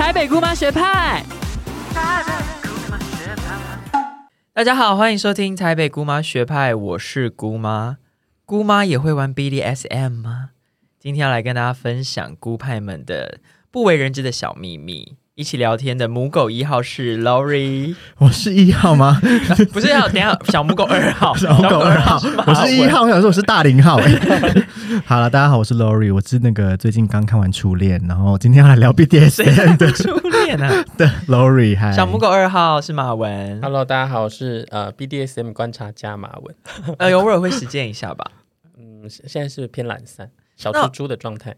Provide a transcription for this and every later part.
台北姑妈学派。大家好，欢迎收听台北姑妈学派，我是姑妈。姑妈也会玩 BDSM 吗？今天要来跟大家分享姑派们的不为人知的小秘密。一起聊天的母狗一号是 Lori，我是一号吗？不是要等下小母狗二号，小母狗二号，我是一号，我想说我是大零号。好了，大家好，我是 Lori，我是那个最近刚看完初恋，然后今天要来聊 BDSM 的初恋啊。对，Lori，嗨，小母狗二号是马文。Hello，大家好，我是呃 BDSM 观察家马文。呃，偶尔会实践一下吧。嗯，现在是偏懒散，小猪猪的状态。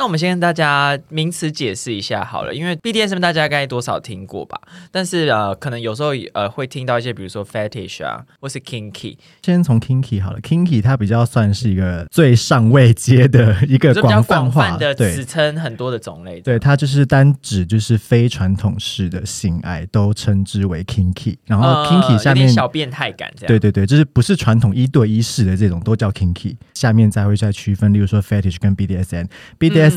那我们先跟大家名词解释一下好了，因为 BDSM 大家该多少听过吧？但是呃，可能有时候呃会听到一些，比如说 fetish 啊，或是 kinky。先从 kinky 好了，kinky 它比较算是一个最上位阶的一个广泛化的词称，很多的种类。对，它就是单指就是非传统式的性爱，都称之为 kinky。然后 kinky 下面小变态感这样。对对对，就是不是传统一对一式的这种都叫 kinky。下面再会再区分，例如说 fetish 跟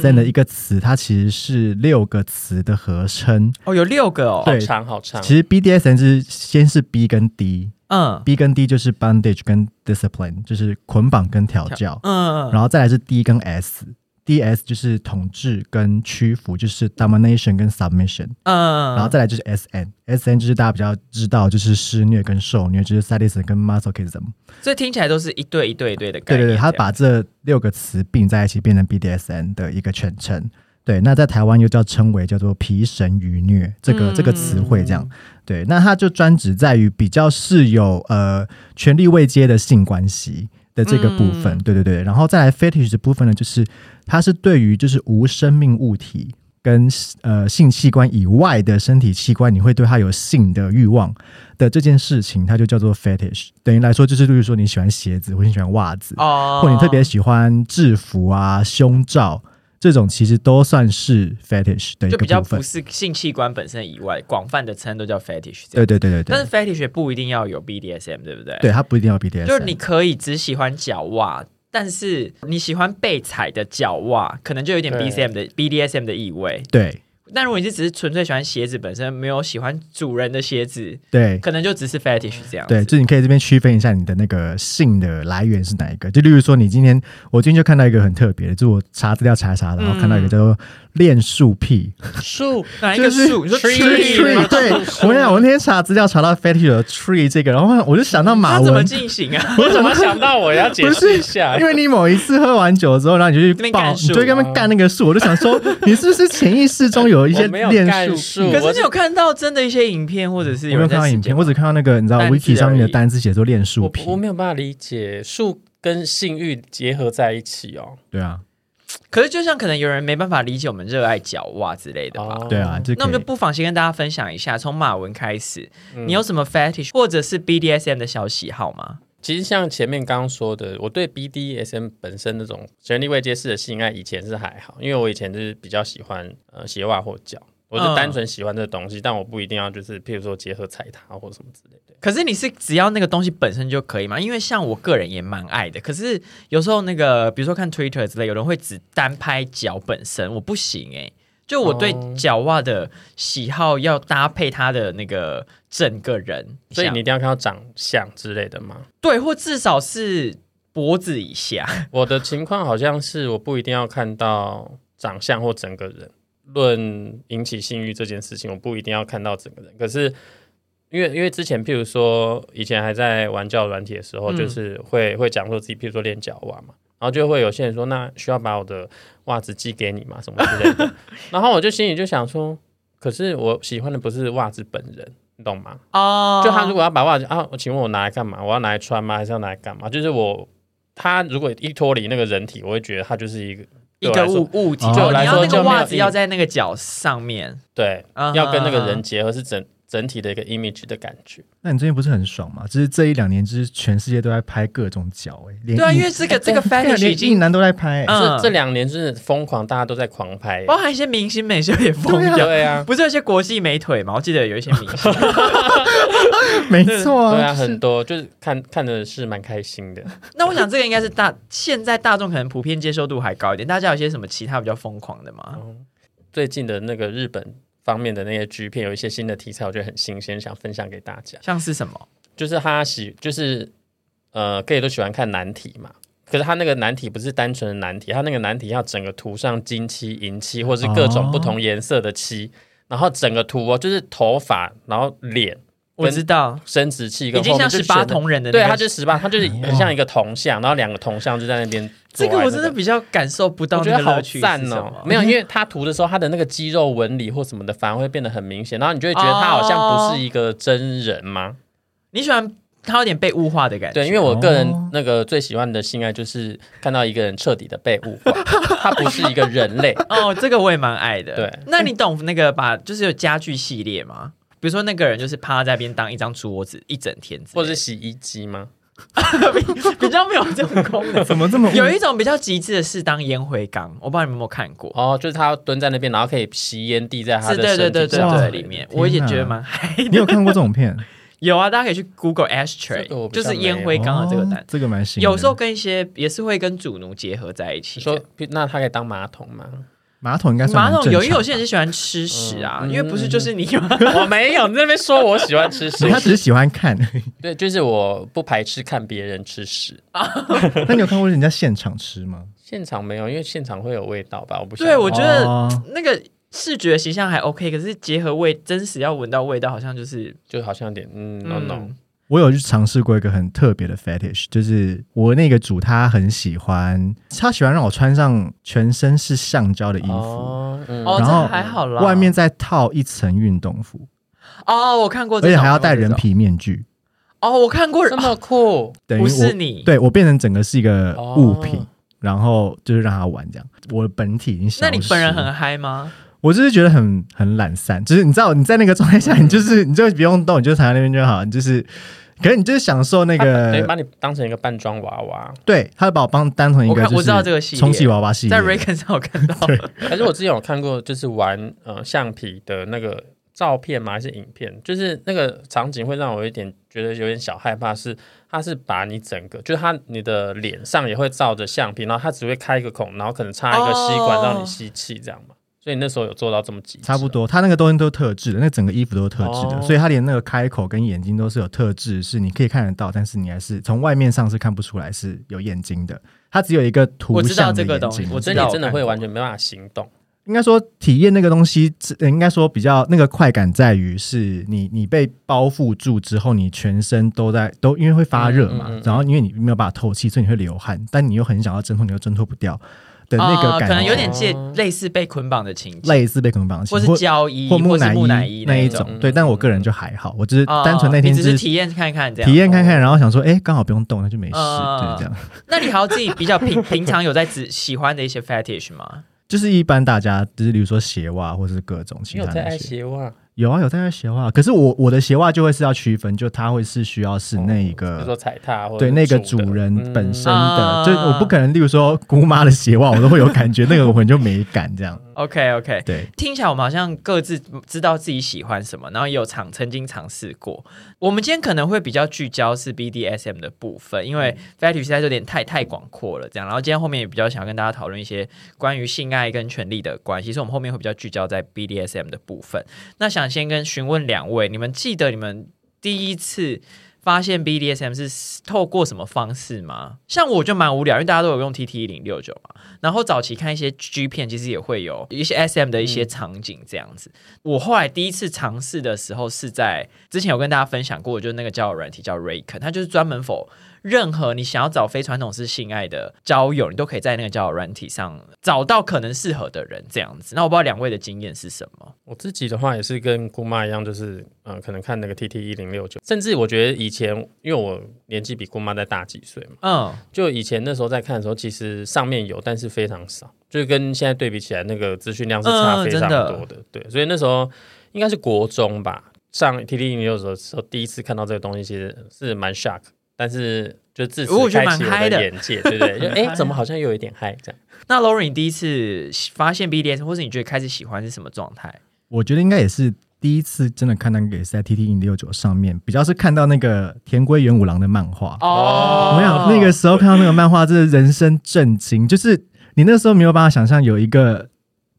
BDSM，BD。的一个词，它其实是六个词的合称。哦，有六个哦，好长好长。其实 B D S N 是先是 B 跟 D，嗯，B 跟 D 就是 bondage 跟 discipline，就是捆绑跟调教，嗯，然后再来是 D 跟 S，D S 就是统治跟屈服，就是 domination 跟 submission，嗯，然后再来就是 S N，S N 就是大家比较知道，就是施虐跟受虐，就是 sadism 跟 masochism。所以听起来都是一对一对一对的概念。对对对，他把这六个词并在一起，变成 BDSN 的一个全称。对，那在台湾又叫称为叫做皮神愚虐这个这个词汇，这样。对，那他就专指在于比较是有呃权力未接的性关系的这个部分。对对对，然后再来 fetish 的部分呢，就是它是对于就是无生命物体。跟呃性器官以外的身体器官，你会对它有性的欲望的这件事情，它就叫做 fetish。等于来说，就是例如说你喜欢鞋子，或者你喜欢袜子，哦，或你特别喜欢制服啊、胸罩这种，其实都算是 fetish 的一个部分。不是性器官本身以外，广泛的称都叫 fetish。对对对对对。但是 fetish 不一定要有 BDSM，对不对？对，它不一定要 BDSM，就是你可以只喜欢脚袜。但是你喜欢被踩的脚袜，可能就有点 B C M 的 B D S M 的意味。对。但如果你是只是纯粹喜欢鞋子本身，没有喜欢主人的鞋子，对，可能就只是 fetish 这样。对，就你可以这边区分一下你的那个性的来源是哪一个。就例如说，你今天我今天就看到一个很特别的，就我查资料查查，然后看到一个叫做练树癖树，哪一个树？你说 tree？对，我跟你讲，我那天查资料查到 fetish 的 tree 这个，然后我就想到马文怎么进行啊？我怎么想到我要解释一下？因为你某一次喝完酒之后，然后你就去抱，你就跟他们干那个树，我就想说，你是不是潜意识中有一些练？树，可是你有看到真的一些影片，或者是有没有看到影片？我只看到那个你知道 wiki 上面的单字写作练树癖，我没有办法理解树跟性欲结合在一起哦。对啊，可是就像可能有人没办法理解我们热爱脚袜之类的吧？对啊，那我们就不妨先跟大家分享一下，从马文开始，你有什么 fetish 或者是 BDSM 的小喜好吗？其实像前面刚刚说的，我对 BDSM 本身那种权力未接式的性爱以前是还好，因为我以前就是比较喜欢呃鞋袜或脚。我是单纯喜欢这个东西，但我不一定要就是，譬如说结合踩踏或什么之类的。可是你是只要那个东西本身就可以吗？因为像我个人也蛮爱的。可是有时候那个，比如说看 Twitter 之类，有人会只单拍脚本身，我不行哎。就我对脚袜的喜好要搭配它的那个整个人，所以你一定要看到长相之类的吗？对，或至少是脖子以下。我的情况好像是我不一定要看到长相或整个人。论引起性欲这件事情，我不一定要看到整个人。可是，因为因为之前，譬如说以前还在玩教软体的时候，就是会会讲说自己，譬如说练脚袜嘛，然后就会有些人说，那需要把我的袜子寄给你嘛，什么之类的。然后我就心里就想说，可是我喜欢的不是袜子本人，你懂吗？哦，就他如果要把袜子啊，请问我拿来干嘛？我要拿来穿吗？还是要拿来干嘛？就是我他如果一脱离那个人体，我会觉得他就是一个。一个物物体，对我来说，那个袜子要在那个脚上面，对，要跟那个人结合，是整整体的一个 image 的感觉。那你最近不是很爽吗？就是这一两年，就是全世界都在拍各种脚，哎，对啊，因为这个这个 fashion 已经男都在拍，嗯这两年是疯狂，大家都在狂拍，包含一些明星美秀也疯掉，对啊，不是有些国际美腿吗？我记得有一些明星，没错，对啊，很多就是看看的是蛮开心的。那我想这个应该是大现在大众可能普遍接受度还高一点。大家有些什么其他比较疯狂的吗？最近的那个日本。方面的那些 G 片有一些新的题材，我觉得很新鲜，想分享给大家。像是什么？就是他喜，就是呃，gay 都喜欢看难题嘛。可是他那个难题不是单纯的难题，他那个难题要整个涂上金漆、银漆，或是各种不同颜色的漆，然后整个涂哦，就是头发，然后脸。我知道，生殖器已经像十八铜人的，对，他就是十八，他就是很像一个铜像，然后两个铜像就在那边。这个我真的比较感受不到，我觉得好赞哦。没有，因为他涂的时候，他的那个肌肉纹理或什么的，反而会变得很明显，然后你就会觉得他好像不是一个真人吗？你喜欢他有点被物化的感觉？对，因为我个人那个最喜欢的性爱就是看到一个人彻底的被物化，他不是一个人类。哦，这个我也蛮爱的。对，那你懂那个把就是有家具系列吗？比如说那个人就是趴在边当一张桌子一整天，或者是洗衣机吗？比较没有这种功能，怎么这么 有一种比较极致的是当烟灰缸，我不知道你们有没有看过哦，就是他蹲在那边，然后可以吸烟滴在他的对对对对对里面，我也觉得蛮嗨。你有看过这种片？有啊，大家可以去 Google Ashtray，就是烟灰缸的这个单，这个蛮新。有时候跟一些也是会跟主奴结合在一起，说那它可以当马桶吗？马桶应该是马桶有，因为有些人是喜欢吃屎啊，因为不是就是你吗？我没有，你那边说我喜欢吃屎，他只是喜欢看。对，就是我不排斥看别人吃屎。那你有看过人家现场吃吗？现场没有，因为现场会有味道吧？我不对，我觉得那个视觉形象还 OK，可是结合味，真实要闻到味道，好像就是就好像有点嗯，no no。我有去尝试过一个很特别的 fetish，就是我那个主他很喜欢，他喜欢让我穿上全身是橡胶的衣服，然后还好啦，外面再套一层运动服。哦，我看过，而且还要戴人皮面具。哦，我看过，这么酷，不是你，对我变成整个是一个物品，然后就是让他玩这样。我本体已经。那你本人很嗨吗？我就是觉得很很懒散，就是你知道你在那个状态下，你就是你就不用动，你就躺在那边就好，你就是。可是你就是享受那个，把你当成一个扮装娃娃，对，他把我帮当成一个，我知道这个戏充气娃娃系列，在 Raycon 上我看到。还是我之前有看过，就是玩呃橡皮的那个照片吗？还是影片？就是那个场景会让我有点觉得有点小害怕，是他是把你整个，就是他你的脸上也会照着橡皮，然后他只会开一个孔，然后可能插一个吸管让你吸气，这样吗？所以那时候有做到这么极致，差不多。他那个东西都是特制的，那整个衣服都是特制的，所以他连那个开口跟眼睛都是有特制，是你可以看得到，但是你还是从外面上是看不出来是有眼睛的。它只有一个图像的眼睛，我真的真的会完全没办法行动。应该说体验那个东西，应该说比较那个快感在于是你你被包覆住之后，你全身都在都因为会发热嘛，然后因为你没有办法透气，所以你会流汗，但你又很想要挣脱，你又挣脱不掉。的那个感觉，可能有点借类似被捆绑的情节，类似被捆绑的情节，或是胶衣，或木乃伊那一种。对，但我个人就还好，我只是单纯那天只是体验看看这样，体验看看，然后想说，哎，刚好不用动，那就没事，就是这样。那你还有自己比较平 平常有在只喜欢的一些 fetish 吗？就是一般大家就是比如说鞋袜，或是各种其他的鞋袜。有啊，有在鞋袜，可是我我的鞋袜就会是要区分，就它会是需要是那一个，比如说踩踏，对那个主人本身的，就我不可能，例如说姑妈的鞋袜，我都会有感觉，那个我可能就没感这样。OK OK，对，听起来我们好像各自知道自己喜欢什么，然后也有尝曾经尝试过。我们今天可能会比较聚焦是 BDSM 的部分，因为 fetish 实在有点太太广阔了，这样。然后今天后面也比较想要跟大家讨论一些关于性爱跟权力的关系，所以我们后面会比较聚焦在 BDSM 的部分。那想先跟询问两位，你们记得你们第一次？发现 BDSM 是透过什么方式吗？像我就蛮无聊，因为大家都有用 TT 一零六九嘛。然后早期看一些 G 片，其实也会有一些 SM 的一些场景这样子。我后来第一次尝试的时候是在之前有跟大家分享过，就是那个交友软体叫 Rake，它就是专门否。任何你想要找非传统式性爱的交友，你都可以在那个交友软体上找到可能适合的人，这样子。那我不知道两位的经验是什么？我自己的话也是跟姑妈一样，就是嗯，可能看那个 T T 一零六九，甚至我觉得以前因为我年纪比姑妈再大几岁嘛，嗯，就以前那时候在看的时候，其实上面有，但是非常少，就是跟现在对比起来，那个资讯量是差非常多的。对，所以那时候应该是国中吧，上 T T 一零六九的时候，第一次看到这个东西，其实是蛮 shock。但是就自此开启我的眼界，对不对？哎，怎么好像又有一点嗨这样？那 Lauren 第一次发现 BDS，或是你觉得开始喜欢是什么状态？我觉得应该也是第一次真的看到给在 T T 零六九上面，比较是看到那个田归元五郎的漫画哦。没有那个时候看到那个漫画，真的人生震惊，就是你那时候没有办法想象有一个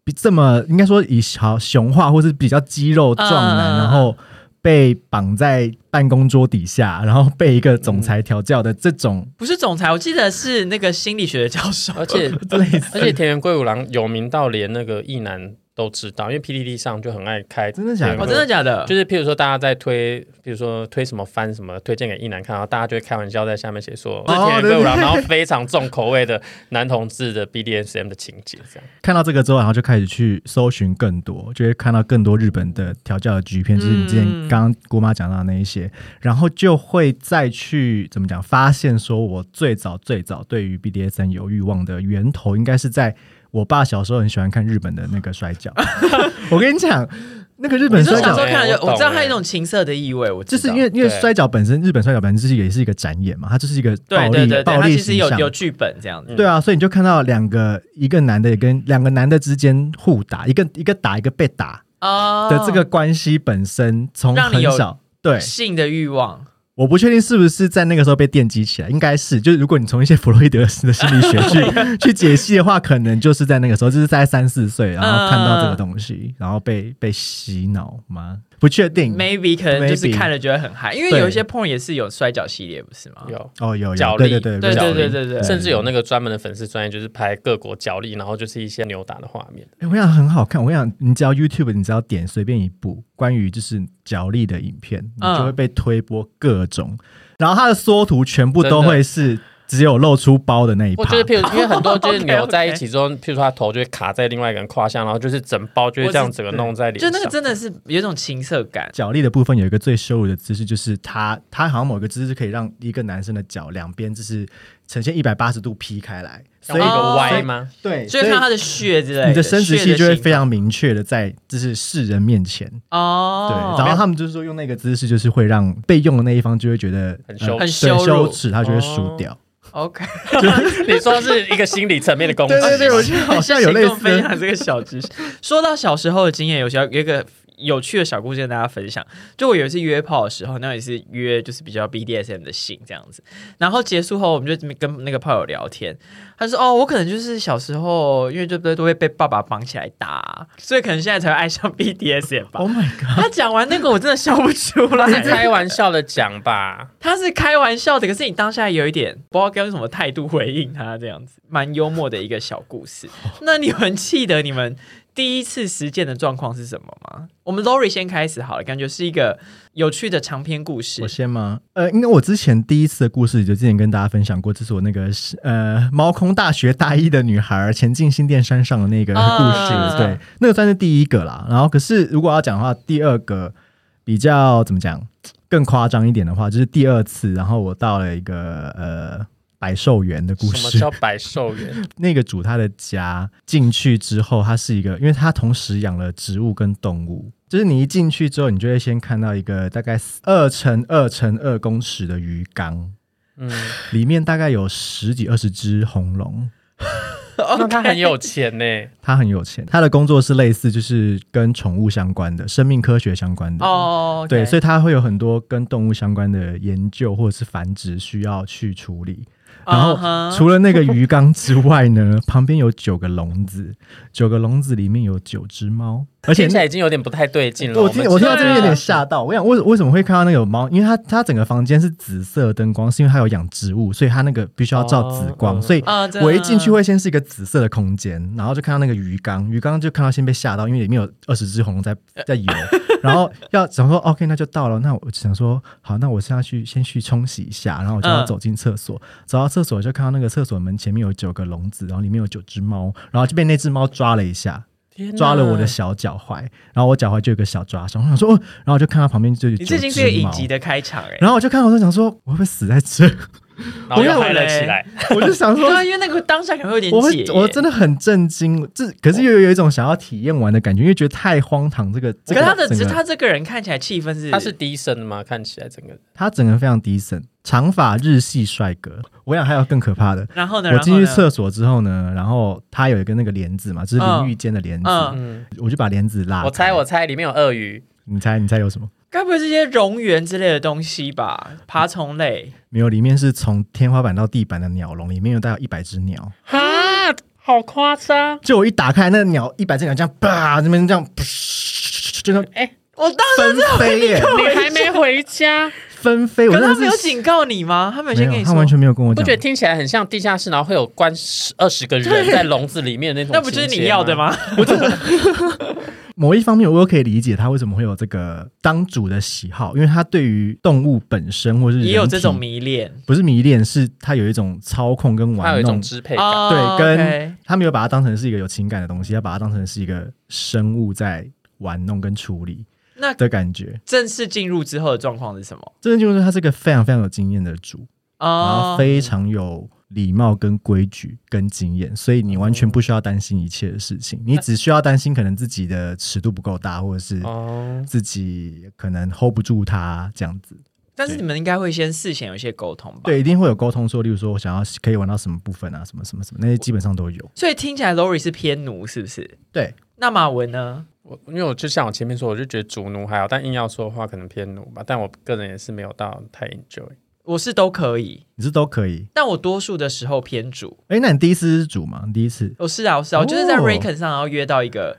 比这么应该说以好雄化或是比较肌肉壮男，嗯然后被绑在办公桌底下，然后被一个总裁调教的这种，不是总裁，我记得是那个心理学的教授，而且 而且田园贵五郎有名到连那个一男都知道，因为 PDD 上就很爱开真的假的哦，真的假的？就是譬如说大家在推，比如说推什么番什么，推荐给一男看，然后大家就会开玩笑在下面写说，哦是田然后非常重口味的男同志的 BDSM 的情节，这样。看到这个之后，然后就开始去搜寻更多，就会看到更多日本的调教的 G 片，就是你之前嗯刚刚姑妈讲到的那一些，然后就会再去怎么讲，发现说我最早最早对于 BDSM 有欲望的源头，应该是在我爸小时候很喜欢看日本的那个摔跤。我跟你讲，那个日本摔跤小时候看了，我知道它有欸一种情色的意味，我知道就是因为因为摔跤本身，日本摔跤本身就是也是一个展演嘛，它就是一个暴力对对对对，暴力其实形象。有有剧本这样子。对啊，所以你就看到两个一个男的也跟两个男的之间互打，一个一个打一个被打哦的这个关系本身，从让你有很小对，性的欲望，我不确定是不是在那个时候被电击起来，应该是。就是如果你从一些弗洛伊德的心理学去 去解析的话，可能就是在那个时候，就是在三四岁，然后看到这个东西，然后被被洗脑吗？不确定。maybe 可能就是看了觉得很嗨，因为有一些 porn 也是有摔跤系列，不是吗？有，哦，有有。角力。对对对对对对对对，甚至有那个专门的粉丝专业，就是拍各国脚力，然后就是一些扭打的画面。哎、我想很好看。我想你只要 YouTube，你只要点随便一部关于就是脚力的影片，你嗯就会被推播各种，然后它的缩图全部都会是只有露出包的那一趴我觉。得，譬如因为 很多就是 扭在一起之后，譬如说他头就会卡在另外一个人胯下，然后就是整包就会这样整个弄在脸上。就那个真的是有一种情色感。脚力的部分有一个最羞辱的姿势，就是他他好像某个姿势可以让一个男生的脚两边就是呈现一百八十度劈开来，所以用一个哦歪吗？对，所以看到他的血之类的，你的生殖器就会非常明确的在就是世人面前，哦，对，然后他们就是说用那个姿势，就是会让被用的那一方就会觉得很羞呃很羞耻，他就会输掉。OK，你说是一个心理层面的攻击，对对对，我觉得好像有类似。分享这个小知识。说到小时候的经验，有些有一个有趣的小故事跟大家分享。就我有一次约炮的时候，那也是约就是比较 BDSM 的性这样子。然后结束后，我们就跟那个炮友聊天，他说：“哦，我可能就是小时候因为就都都会被爸爸绑起来打，所以可能现在才会爱上 BDSM 吧。Oh my god！他讲完那个，我真的笑不出来。开玩笑的讲吧？他是开玩笑的，可是你当下有一点不知道该用什么态度回应他，这样子蛮幽默的一个小故事。那你们记得你们第一次实践的状况是什么吗？我们 Lori 先开始好了，感觉是一个有趣的长篇故事我。先吗？呃，因为我之前第一次的故事就之前跟大家分享过，这是我那个呃猫空大学大一的女孩前进新店山上的那个故事，啊对，那个算是第一个啦。然后可是如果要讲的话，第二个比较怎么讲更夸张一点的话，就是第二次，然后我到了一个呃。百寿园的故事，什么叫百寿园？那个主他的家进去之后，它是一个，因为他同时养了植物跟动物，就是你一进去之后，你就会先看到一个大概二乘二乘二公尺的鱼缸，嗯，里面大概有十几二十只红龙。那他很有钱呢。他很有钱，他的工作是类似就是跟宠物相关的、生命科学相关的。哦，对，所以以他会有很多跟动物相关的研究或者是繁殖需要去处理。然后除了那个鱼缸之外呢，旁边有九个笼子，九个笼子里面有九只猫，而且听起来已经有点不太对劲了。我听我听到这边有点吓到。我想为为什么会看到那个有猫？因为它它整个房间是紫色灯光，是因为它有养植物，所以它那个必须要照紫光，哦所以我一进去会先是一个紫色的空间，然后就看到那个鱼缸，鱼缸就看到先被吓到，因为里面有二十只红龙在在游，然后要想说 OK 那就到了，那我想说好，那我现在去先去冲洗一下，然后我就要嗯走进厕所，走到厕所就看到那个厕所门前面有九个笼子，然后里面有九只猫，然后就被那只猫抓了一下，抓了我的小脚踝，然后我脚踝就有个小抓伤，我想说，哦，然后我就看到旁边就有你这已经九只猫是个影集的开场哎。然后我就看到我就想说，我会不会死在这？然后又嗨了起来。我就想说对，啊，因为那个当下可能会有点我会解，我真的很震惊，这可是又有一种想要体验完的感觉，因为觉得太荒唐。这个，这个可是他的，他这个人看起来气氛是，他是低声的吗？看起来整个他整个非常 decent，长发日系帅哥。我想还有更可怕的，然后呢，我进去厕所之后呢，然后他有一个那个帘子嘛，就是淋浴间的帘子，我就把帘子拉。我猜我猜里面有鳄鱼，你猜你猜有什么？该不会是一些蝾螈之类的东西吧？爬虫类，没有，里面是从天花板到地板的鸟笼，里面有大概一百只鸟。哈，好夸张！就我一打开，那个鸟一百只鸟这样叭，那边这样，噗就那哎，我当纷飞耶，你还没回家，纷飞。我可是他没有警告你吗？他没有先跟，你说，他完全没有跟我讲不觉。得听起来很像地下室，然后会有关十二十个人在笼子里面的那种？那不就是你要的？吗？某一方面，我又可以理解他为什么会有这个当主的喜好，因为他对于动物本身或是也有这种迷恋不是迷恋，是他有一种操控跟玩它有一种弄。支配感。哦对，跟他没有把它当成是一个有情感的东西，他把它当成是一个生物在玩弄跟处理那的感觉。正式进入之后的状况是什么？真的就是他是个非常非常有经验的主，然后哦，非常有礼貌、跟规矩、跟经验，所以你完全不需要担心一切的事情，你只需要担心可能自己的尺度不够大，或者是哦，自己可能 hold 不住他这样子。但是你们应该会先事前有一些沟通吧？对，一定会有沟通说，例如说我想要可以玩到什么部分啊，什么什么什么，那些基本上都有。所以听起来 Lori 是偏奴，是不是？对，那马文呢？我因为我就像我前面说，我就觉得主奴还好，但硬要说的话，可能偏奴吧。但我个人也是没有到太 enjoy。我是都可以，你是都可以。但我多数的时候偏主。哎，那你第一次是主吗？你第一次？我是啊，我是啊，我就是在哦 Raycon 上，然后约到一个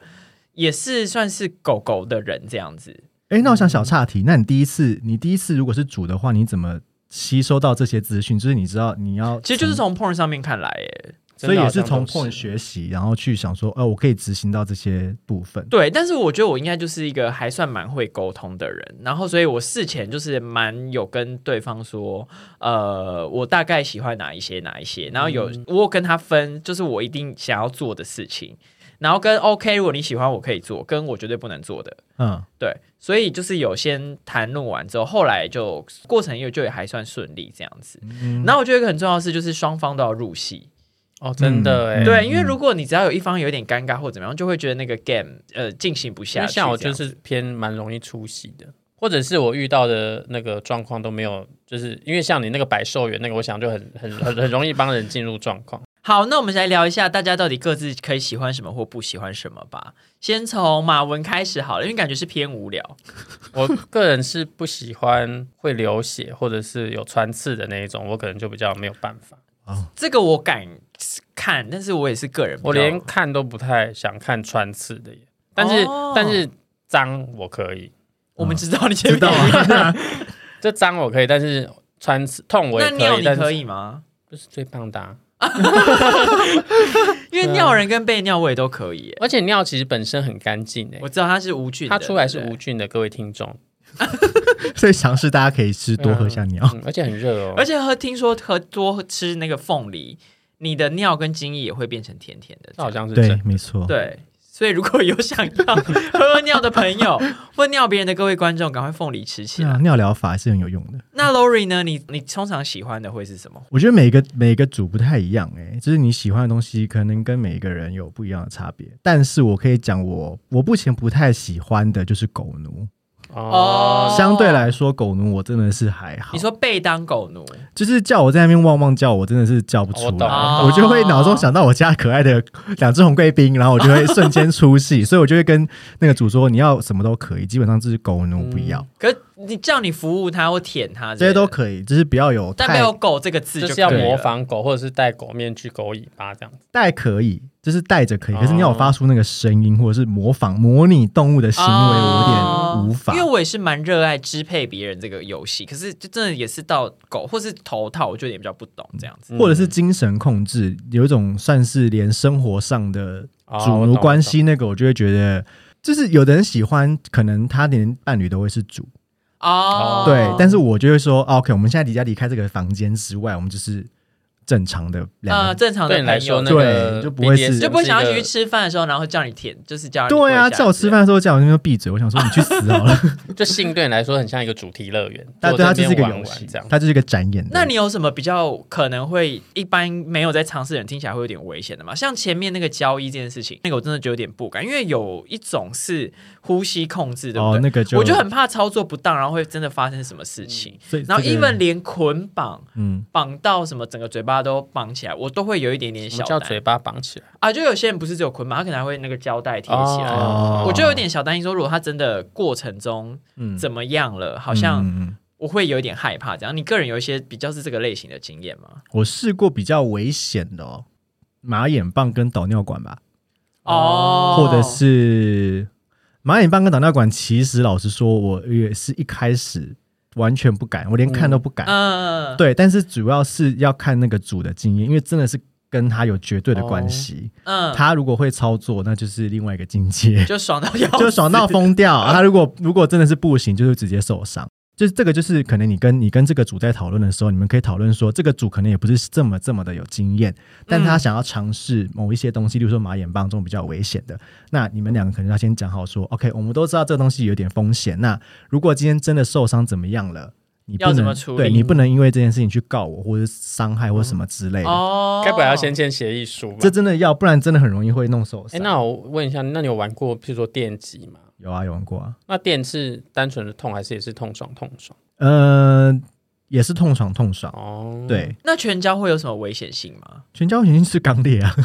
也是算是狗狗的人这样子。哎，那我想小岔题，那你第一次，你第一次如果是主的话，你怎么吸收到这些资讯？就是你知道你要，其实就是从 porn 上面看来，耶。所以也是从真的好像都 point 学习，然后去想说，呃，我可以执行到这些部分。对，但是我觉得我应该就是一个还算蛮会沟通的人，然后所以我事前就是蛮有跟对方说，呃，我大概喜欢哪一些哪一些，然后有、我跟他分，就是我一定想要做的事情，然后跟 OK，如果你喜欢我可以做，跟我绝对不能做的，嗯，对，所以就是有先谈论完之后，后来就过程又就也还算顺利这样子。然后我觉得一个很重要的是，就是双方都要入戏。哦，真的哎、嗯对，因为如果你只要有一方有点尴尬或怎么样，就会觉得那个 game 呃进行不下去。像我就是偏蛮容易出戏的，或者是我遇到的那个状况都没有，就是因为像你那个百兽园那个，我想就很很很很容易帮人进入状况。好，那我们来聊一下大家到底各自可以喜欢什么或不喜欢什么吧。先从马文开始好了，因为感觉是偏无聊。我个人是不喜欢会流血或者是有穿刺的那一种，我可能就比较没有办法，这个我敢看，但是我也是个人，我连看都不太想看穿刺的耶。但是、哦但是脏我可以，我们知道你知道啊，这脏我可以，但是穿刺痛我也可以，那尿你但是可以吗？不是最棒的、啊。因为尿人跟被尿我也都可以耶。而且尿其实本身很干净诶，我知道它是无菌的，它出来是无菌的，各位听众，所以尝试大家可以吃多喝下尿。嗯而且很热哦，而且喝听说喝多吃那个凤梨，你的尿跟精液也会变成甜甜的。这好像是对，没错。对，所以如果有想要 喝尿的朋友或尿别人的各位观众，赶快凤梨吃起来。尿疗法还是很有用的。那 Lori 呢？你你通常喜欢的会是什么？我觉得每个每个组不太一样、欸，就是你喜欢的东西可能跟每一个人有不一样的差别。但是我可以讲我我目前不太喜欢的就是狗奴，哦。相对来说狗奴我真的是还好。你说被当狗奴，就是叫我在那边汪汪叫，我真的是叫不出来，哦我就会脑中想到我家可爱的两只红贵宾，然后我就会瞬间出戏，所以我就会跟那个主说你要什么都可以，基本上这是狗奴不要，可是你叫你服务它或舔它，这些都可以，只是不要有太但没有“狗”这个字就就是可以了要模。仿狗，或者是戴狗面具、狗尾巴这样子。带可以，就是带着可以，哦可是你要有发出那个声音或者是模仿模拟动物的行为，我有点无法哦因为。我也是蛮热爱支配别人这个游戏，可是就真的也是到狗或是头套，我就有点比较不懂这样子。或者是精神控制，有一种算是连生活上的哦主奴关系，那个我就会觉得，就是有的人喜欢，可能他连伴侣都会是主，哦，对，但是我就会说、OK，我们现在离家离开这个房间之外，我们就是正常的两呃，正常的对你来说，那个对就不会是 BDSM 就不会想要一去是吃饭的时候，然后叫你舔，就是叫你对啊，跪下叫我吃饭的时候叫我那边闭嘴，我想说你去死好了。一 个就性对你来说很像一个主题乐园，但 就对它就是一个游戏玩这样，。它就是一个展演的。那你有什么比较可能会一般没有在尝试的人听起来会有点危险的吗？像前面那个交易这件事情，那个我真的就有点不敢，因为有一种是呼吸控制，对不哦，对？那个就我就很怕操作不当，然后会真的发生什么事情。所以然后这个 even 连捆绑嗯，绑到什么整个嘴巴都绑起来，我都会有一点点小担叫嘴巴绑起来？啊。就有些人不是只有捆绑，他可能还会那个胶带贴起来。哦我就有点小担心，说如果他真的过程中嗯怎么样了，好像嗯嗯嗯我会有一点害怕。这样，你个人有一些比较是这个类型的经验吗？我试过比较危险的哦。马眼棒跟导尿管吧，哦，或者是马眼棒跟导尿管。其实老实说，我也是一开始完全不敢，我连看都不敢。嗯，对，但是主要是要看那个主的经验，因为真的是跟他有绝对的关系。嗯，他如果会操作，那就是另外一个境界，就爽到要，就爽到疯掉。他如果如果真的是不行，就是直接受伤。就是这个，就是可能你跟你跟这个组在讨论的时候，你们可以讨论说，这个组可能也不是这么这么的有经验，但他想要尝试某一些东西，例如说马眼棒这种比较危险的，那你们两个可能要先讲好说，OK，我们都知道这个东西有点风险，那如果今天真的受伤怎么样了，你不要怎么能处理对你不能因为这件事情去告我，或者是伤害或什么之类的，哦，该不会要先签协议书吧？这真的要，不然真的很容易会弄受哎、伤。那我问一下，那你有玩过，譬如说电击吗？有啊，有玩过啊，那电是单纯的痛，还是也是痛爽痛爽？呃，也是痛爽痛爽。哦，，对，那全交会有什么危险性吗？全交型是刚烈啊，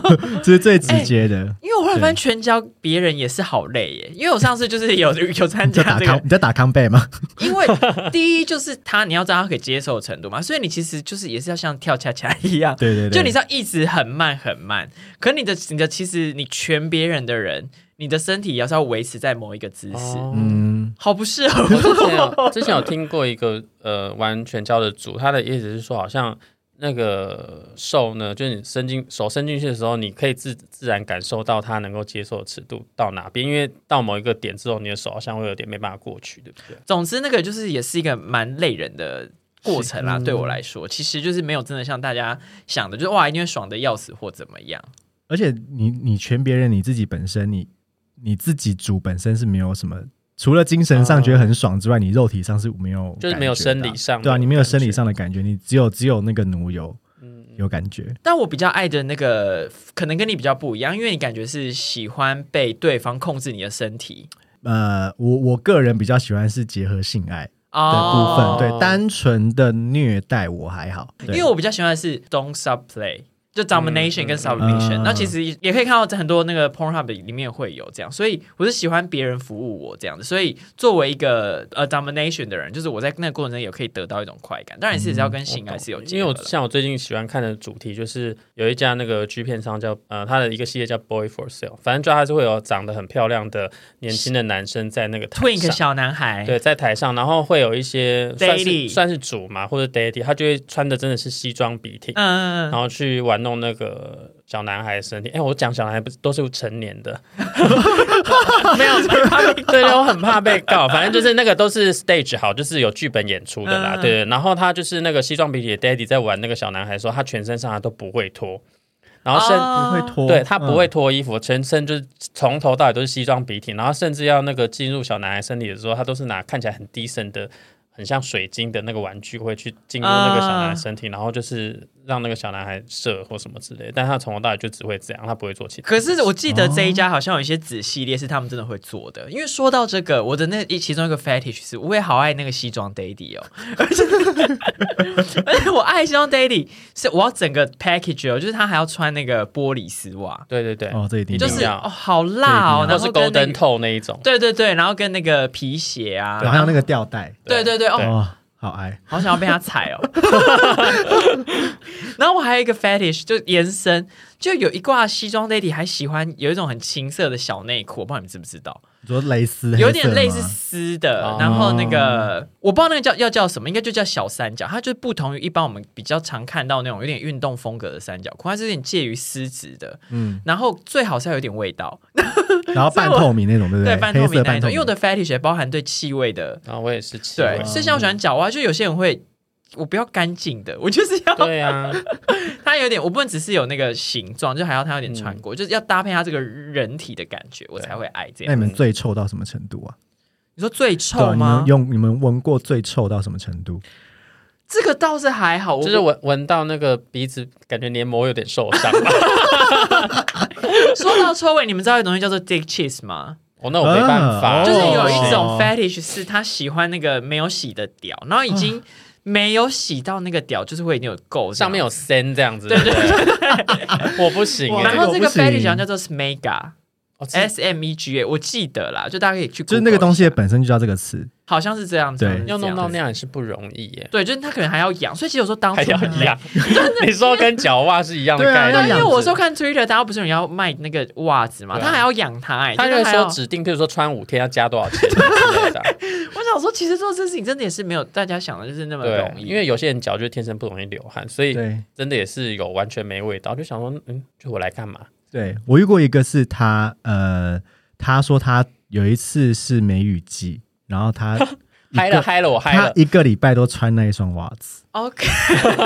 这是最直接的。因为我后来发现全交别人也是好累耶，因为我上次就是有 有参你在打康，加这个，你在打康贝吗？因为第一就是他你要知道他可以接受的程度嘛，所以你其实就是也是要像跳恰恰一样，对对对，就你是要一直很慢很慢，可你的你的其实你全别人的人，你的身体也是要维持在某一个姿势，哦、嗯，好不适合我之前有 之前有听过一个呃玩全交的组，他的意思是说，好像那个手呢，就是你伸进手伸进去的时候，你可以自自然感受到它能够接受的尺度到哪边，因为到某一个点之后，你的手好像会有点没办法过去，对不对？总之，那个就是也是一个蛮累人的过程啦。对我来说，其实就是没有真的像大家想的，就是哇，一定会爽的要死或怎么样。而且你你全别人，你自己本身，你你自己主本身是没有什么，除了精神上觉得很爽之外，你肉体上是没有，就是没有生理。上的对啊，你没有生理上的感觉，你只有只有那个奴有嗯有感觉。但我比较爱的那个，可能跟你比较不一样，因为你感觉是喜欢被对方控制你的身体呃，我我个人比较喜欢是结合性爱的部哦分，对，单纯的虐待我还好，因为我比较喜欢的是 don't subplay。就 domination 嗯跟 submission，、嗯。那其实也可以看到很多那个 Pornhub 里面会有这样，所以我是喜欢别人服务我这样子，所以作为一个呃 domination 的人，就是我在那个过程中也可以得到一种快感，当然是只要跟性爱是有因为我。像我最近喜欢看的主题，就是有一家那个 G 片商叫呃，他的一个系列叫 Boy for Sale，反正就它是会有长得很漂亮的年轻的男生在那个台 Twink 上。小男孩，对，在台上，然后会有一些算 Daily 是算是主嘛，或者 daddy，他就会穿的真的是西装笔挺，嗯，嗯嗯。然后去玩弄那个小男孩身体。哎，我讲小男孩不是都是成年的，嗯，没有，对 对，我很怕被告。反正就是那个都是 stage 好，就是有剧本演出的啦。嗯对，然后他就是那个西装笔挺的 daddy 在玩那个小男孩的时候，他全身上下都不会脱，然后甚、哦不会脱，对他不会嗯脱衣服，全身就是从头到尾都是西装笔挺，然后甚至要那个进入小男孩身体的时候，他都是拿看起来很低深的。很像水晶的那个玩具会去进入那个小男孩身体，然后就是让那个小男孩射或什么之类的，但他从头到尾就只会这样，他不会做其他。可是我记得这一家好像有一些子系列是他们真的会做的，因为说到这个，我的那一其中一个 fetish 是，我也好爱那个西装 daddy 哦，而且而 且我爱西装 daddy 是我要整个 package 哦，就是他还要穿那个玻璃丝袜，对对对，哦，这一定就是要。哦好辣哦，这一定要。或是 golden 个透那一种。对对对，然后跟那个皮鞋啊，然后还有那个吊带，对对对哦，好矮，好想要被他踩哦。然后我还有一个 fetish，就延伸，就有一挂西装 lady 还喜欢有一种很青涩的小内裤，我不知道你们知不知道，你说蕾丝，有点类似丝的哦，然后那个我不知道那个叫要叫什么，应该就叫小三角，它就是不同于一般我们比较常看到那种有点运动风格的三角裤，它是有点介于丝质的，嗯，然后最好是要有点味道，然后半透明那种，对不对，对？半透明那一种，因为我的 fetish 也包含对气味的，然后我也是气味。对，所以像我喜欢脚袜，就有些人会。我不要干净的，我就是要对啊，它有点，我不能只是有那个形状，就还要它有点穿过，就是要搭配它这个人体的感觉，我才会爱这样。那你们最臭到什么程度啊？你说最对啊你臭吗们？用你们闻过最臭到什么程度？这个倒是还好，就是闻闻到那个鼻子，感觉黏膜有点受伤。说到臭味，你们知道有东西叫做 dick cheese 吗？哦，那我没办法，哦就是有一种哦 fetish 是他喜欢那个没有洗的屌，然后已经没有洗到那个屌，就是会已经有垢，上面有森这样子。对对对，我不行欸。然后这个这个我不行 fetish 好像叫做 smega，哦 S M E G A，我记得啦，就大家可以去就是那个东西本身就叫这个词，好像是这样子，对。要弄到那样也是不容易耶，对，就是他可能还要养，所以其实有时候当还初很累要养。你说跟脚袜是一样的概念，对，因为我说看 Twitter，大家不是有人要卖那个袜子嘛，他还要养它、欸，他就说指定，譬如说穿五天要加多少钱之类的。啊。我想说，其实做这事情真的也是没有大家想的就是那么对容，易，因为有些人脚就天生不容易流汗，所以对。真的也是有完全没味道，就想说，嗯，就我来干嘛？对，我遇过一个是他呃，他说他有一次是梅雨季，然后他 嗨了嗨了，我嗨了，他一个礼拜都穿那一双袜子。OK，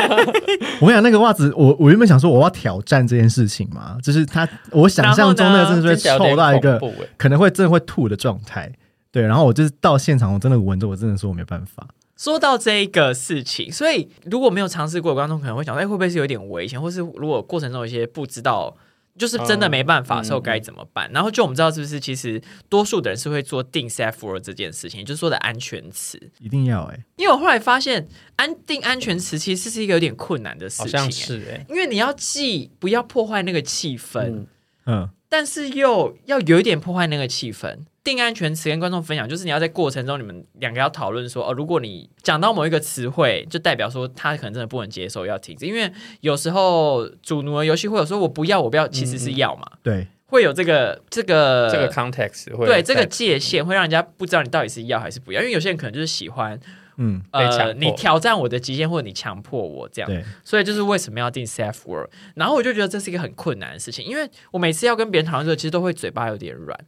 我跟你讲，那个袜子，我我原本想说我要挑战这件事情嘛，就是他，我想象中那个真的是会听起来有点臭到一个恐怖哎。可能会真的会吐的状态。对，然后我就是到现场，我真的闻着，我真的说我没办法。说到这一个事情，所以如果没有尝试过的观众可能会想，哎、会不会是有点危险，或是如果过程中有一些不知道，就是真的没办法的时候嗯该怎么办？然后就我们知道，是不是其实多数的人是会做定 safe word 这件事情，也就是说的安全词。一定要哎、因为我后来发现，安定安全词其实是一个有点困难的事情、好像哎是哎，因为你要记不要破坏那个气氛，嗯，嗯，但是又要有一点破坏那个气氛。定安全词跟观众分享，就是你要在过程中，你们两个要讨论说，哦，如果你讲到某一个词汇，就代表说他可能真的不能接受，要停止。因为有时候主奴的游戏会有说我不要，我不要，其实是要嘛，对，会有这个这个这个 context 会对这个界限，会让人家不知道你到底是要还是不要。因为有些人可能就是喜欢嗯，呃，你挑战我的极限，或者你强迫我这样。对，所以就是为什么要定 safe word，然后我就觉得这是一个很困难的事情，因为我每次要跟别人讨论的时候，其实都会嘴巴有点软，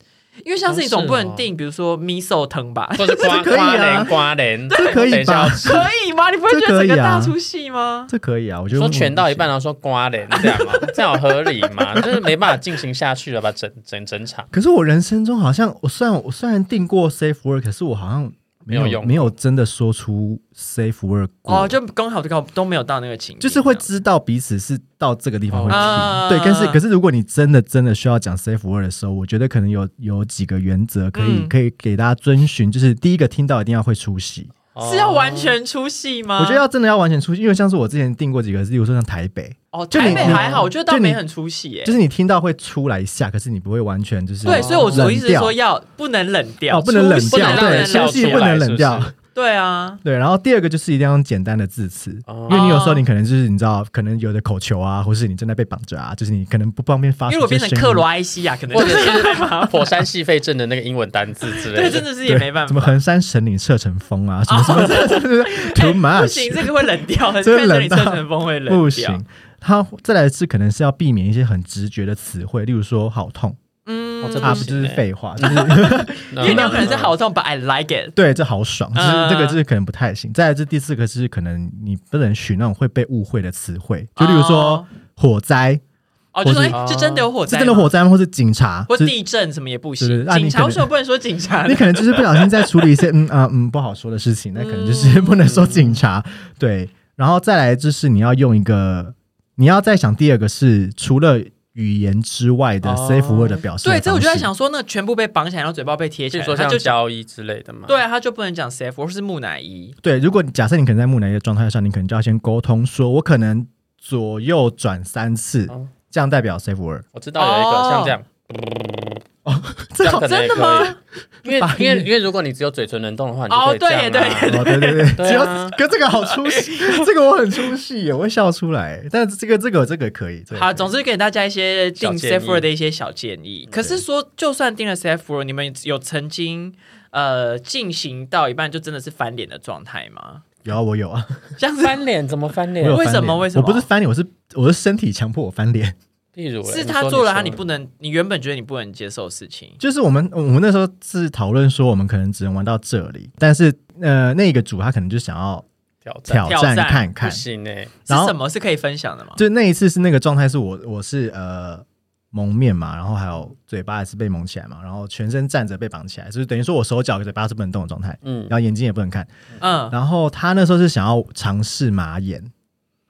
因为像是你总不能定，比如说 miso 汤吧，或者瓜瓜莲瓜莲，这可以等一下要吧可以吗？你不会觉得整个大出戏吗？这可以啊，我觉得说全到一半，然后说瓜莲这样吗？这样有合理吗？就是没办法进行下去了吧？整整整场可是我人生中好像，我虽然我虽然定过 safe word，可是我好像没有没有用。没有真的说出 safe word 过。哦，就刚好刚好都没有到那个情，就是会知道彼此是到这个地方会停，啊。对。但是可是如果你真的真的需要讲 safe word 的时候，我觉得可能有有几个原则可以、嗯。可以给大家遵循，就是第一个听到一定要会出戏，是要完全出戏吗？我觉得要真的要完全出戏，因为像是我之前订过几个，例如说像台北，哦，就你台北还好，我觉得倒就你没很出戏耶就。是你听到会出来一下，可是你不会完全就是对，所以我我意思是说要不能冷掉，哦不能冷掉，出戏不能对，出戏不能冷掉是不。对啊，对，然后第二个就是一定要用简单的字词，哦因为你有时候你可能就是你知道，可能有的口球啊，或是你正在被绑着啊，就是你可能不方便发出因为我变成一些声音克罗埃西亚，可能或者就是是火山细肺症的那个英文单字之类对，真。的是也没办法。什么横山神岭射成风啊，什么什么 的，too 不 much，行，这个会冷掉，看真的着你冷到车程风会冷掉。不行。它再来是可能是要避免一些很直觉的词汇，例如说好痛，嗯哦这啊，不就是废话，就是因因为你有可能是好痛，but I like it。对，这好爽，就是嗯这个就是可能不太行。再来这第四个是可能你不能取那种会被误会的词汇，就例如说火灾，哦，就说或是哎，是真的有火是灾，真的火灾吗？或是警察，或是地震什么也不行。警察对啊你可能为什么不能说警察？你可能就是不小心在处理一些嗯啊嗯不好说的事情，那可能就是 不能说警察。对，然后再来就是你要用一个，你要再想第二个是除了语言之外的哦 safe word 的表示哦对，这我就在想说，那全部被绑起来，然后嘴巴被贴起来，就是说像他就交易之类的嘛。对啊，他就不能讲 safe，或是木乃伊。对，如果假设你可能在木乃伊的状态上，你可能就要先沟通说，我可能左右转三次，哦这样代表 safe word。我知道有一个哦像这样，这 这好样可能也可真的吗？因为 因为因为如果你只有嘴唇能动的话，你就哦可以这样啊对对哦，对对对，只有对啊可这个好出戏，这个我很出戏耶，我会笑出来。但是这个这个这个可以，好，总之给大家一些定小建 safe 议 word 的一些小建议。可是说，就算定了 word，你们有曾经呃进行到一半就真的是翻脸的状态吗？有啊，我有啊，像是翻脸怎么翻脸？为什么为什么我不是翻脸，我是我是身体强迫我翻脸。例如是他做了他你不能，你原本觉得你不能接受的事情。就是我们我们那时候是讨论说，我们可能只能玩到这里，但是呃，那个组他可能就想要挑战挑战看看不，行哎，是然后什么是可以分享的吗？就那一次是那个状态，是我我是呃蒙面嘛，然后还有嘴巴也是被蒙起来嘛，然后全身站着被绑起来，就是等于说我手脚跟嘴巴是不能动的状态，嗯然，后眼睛也不能看。嗯，然后他那时候是想要尝试马眼，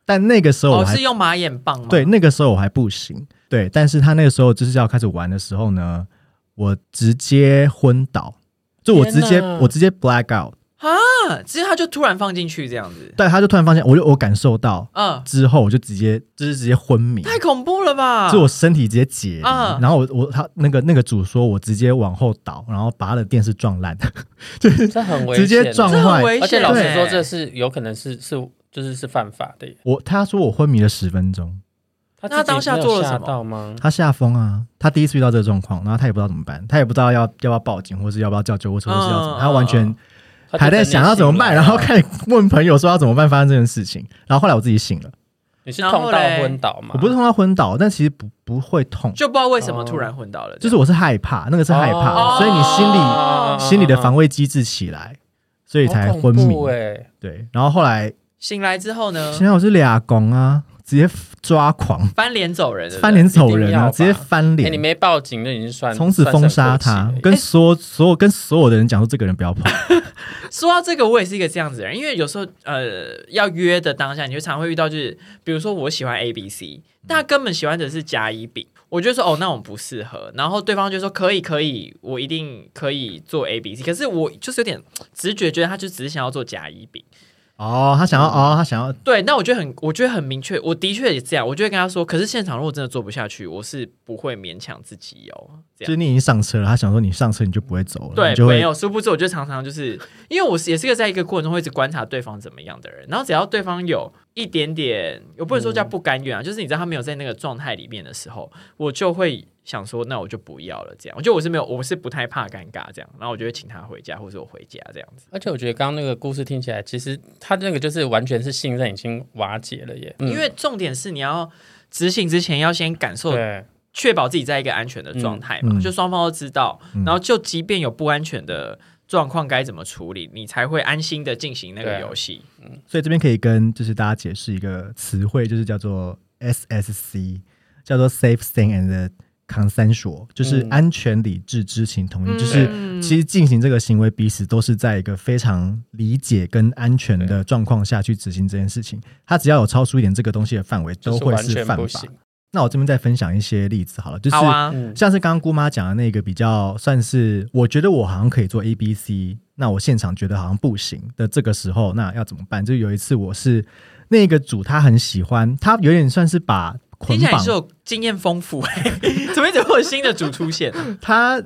但那个时候我是用马眼棒吗？对，那个时候我还不行。对，但是他那个时候就是要开始玩的时候呢，我直接昏倒，就我直接我直接 black out。啊，直接他就突然放进去这样子，对，他就突然发现，我就我感受到嗯，之后，我就直接就是直接昏迷，太恐怖了吧？就我身体直接解离，啊然后我我他那个那个主说我直接往后倒，然后把他的电视撞烂，这很危险，直接撞坏。这很危险，而且老实说，欸这是有可能是是就是是犯法的耶。我他说我昏迷了十分钟，他那他当下做了什么吗？他吓疯啊！他第一次遇到这个状况，然后他也不知道怎么办，他也不知道要要不要报警，或是要不要叫救护车，或是要怎么，嗯他完全他就还在想要怎么办，然后开始问朋友说要怎么办发生这件事情。然后后来我自己醒了，你是痛到昏倒吗？我不是痛到昏倒，但其实不不会痛，就不知道为什么突然昏倒了，就是我是害怕，那个是害怕，哦所以你心里、哦心里的防卫机制起来，所以才昏迷。哎，对，然后后来醒来之后呢，现在我是俩拱啊，直接抓狂，翻脸走人，对不对？翻脸走人啊，直接翻哎，你脸，没报警，那已经算从此封杀他，跟所有所有跟所有的人讲说这个人不要碰。说到这个，我也是一个这样子的人，因为有时候呃要约的当下，你就常会遇到，就是比如说我喜欢 A B C，但他根本喜欢的是甲乙丙，我就说哦，那我们不适合，然后对方就说可以可以，我一定可以做 A B C，可是我就是有点直觉觉得他就只是想要做甲乙丙，哦，他想要哦，他想要对，那我觉得很，我觉得很明确，我的确也这样，我就会跟他说，可是现场如果真的做不下去，我是不会勉强自己哦，这样。就是你已经上车了，他想说你上车你就不会走了，对没有，殊不知我就常常就是，因为我是也是个在一个过程中会一直观察对方怎么样的人，然后只要对方有一点点，我不能说叫不甘愿啊，就是你知道他没有在那个状态里面的时候，我就会想说，那我就不要了，这样。我觉得我是没有，我是不太怕尴尬这样，然后我就会请他回家，或者我回家这样子。而且我觉得刚刚那个故事听起来，其实他那个就是完全是信任已经瓦解了耶。嗯因为重点是你要执行之前要先感受，确保自己在一个安全的状态嘛，就双方都知道，嗯然后就即便有不安全的状况该怎么处理，你才会安心的进行那个游戏。嗯所以这边可以跟就是大家解释一个词汇，就是叫做 SSC，叫做 Safe, Thing and Consensual，就是嗯安全、理智、知情、同意，嗯就是嗯其实进行这个行为，彼此都是在一个非常理解跟安全的状况下去执行这件事情。他只要有超出一点这个东西的范围，都会是犯法。那我这边再分享一些例子好了，就是像是刚刚姑妈讲的那个比较算是，我觉得我好像可以做 A B C，那我现场觉得好像不行的这个时候，那要怎么办？就有一次我是那个组，他很喜欢，他有点算是把听起来你是，有经验丰富、怎么一直会有新的主出现？他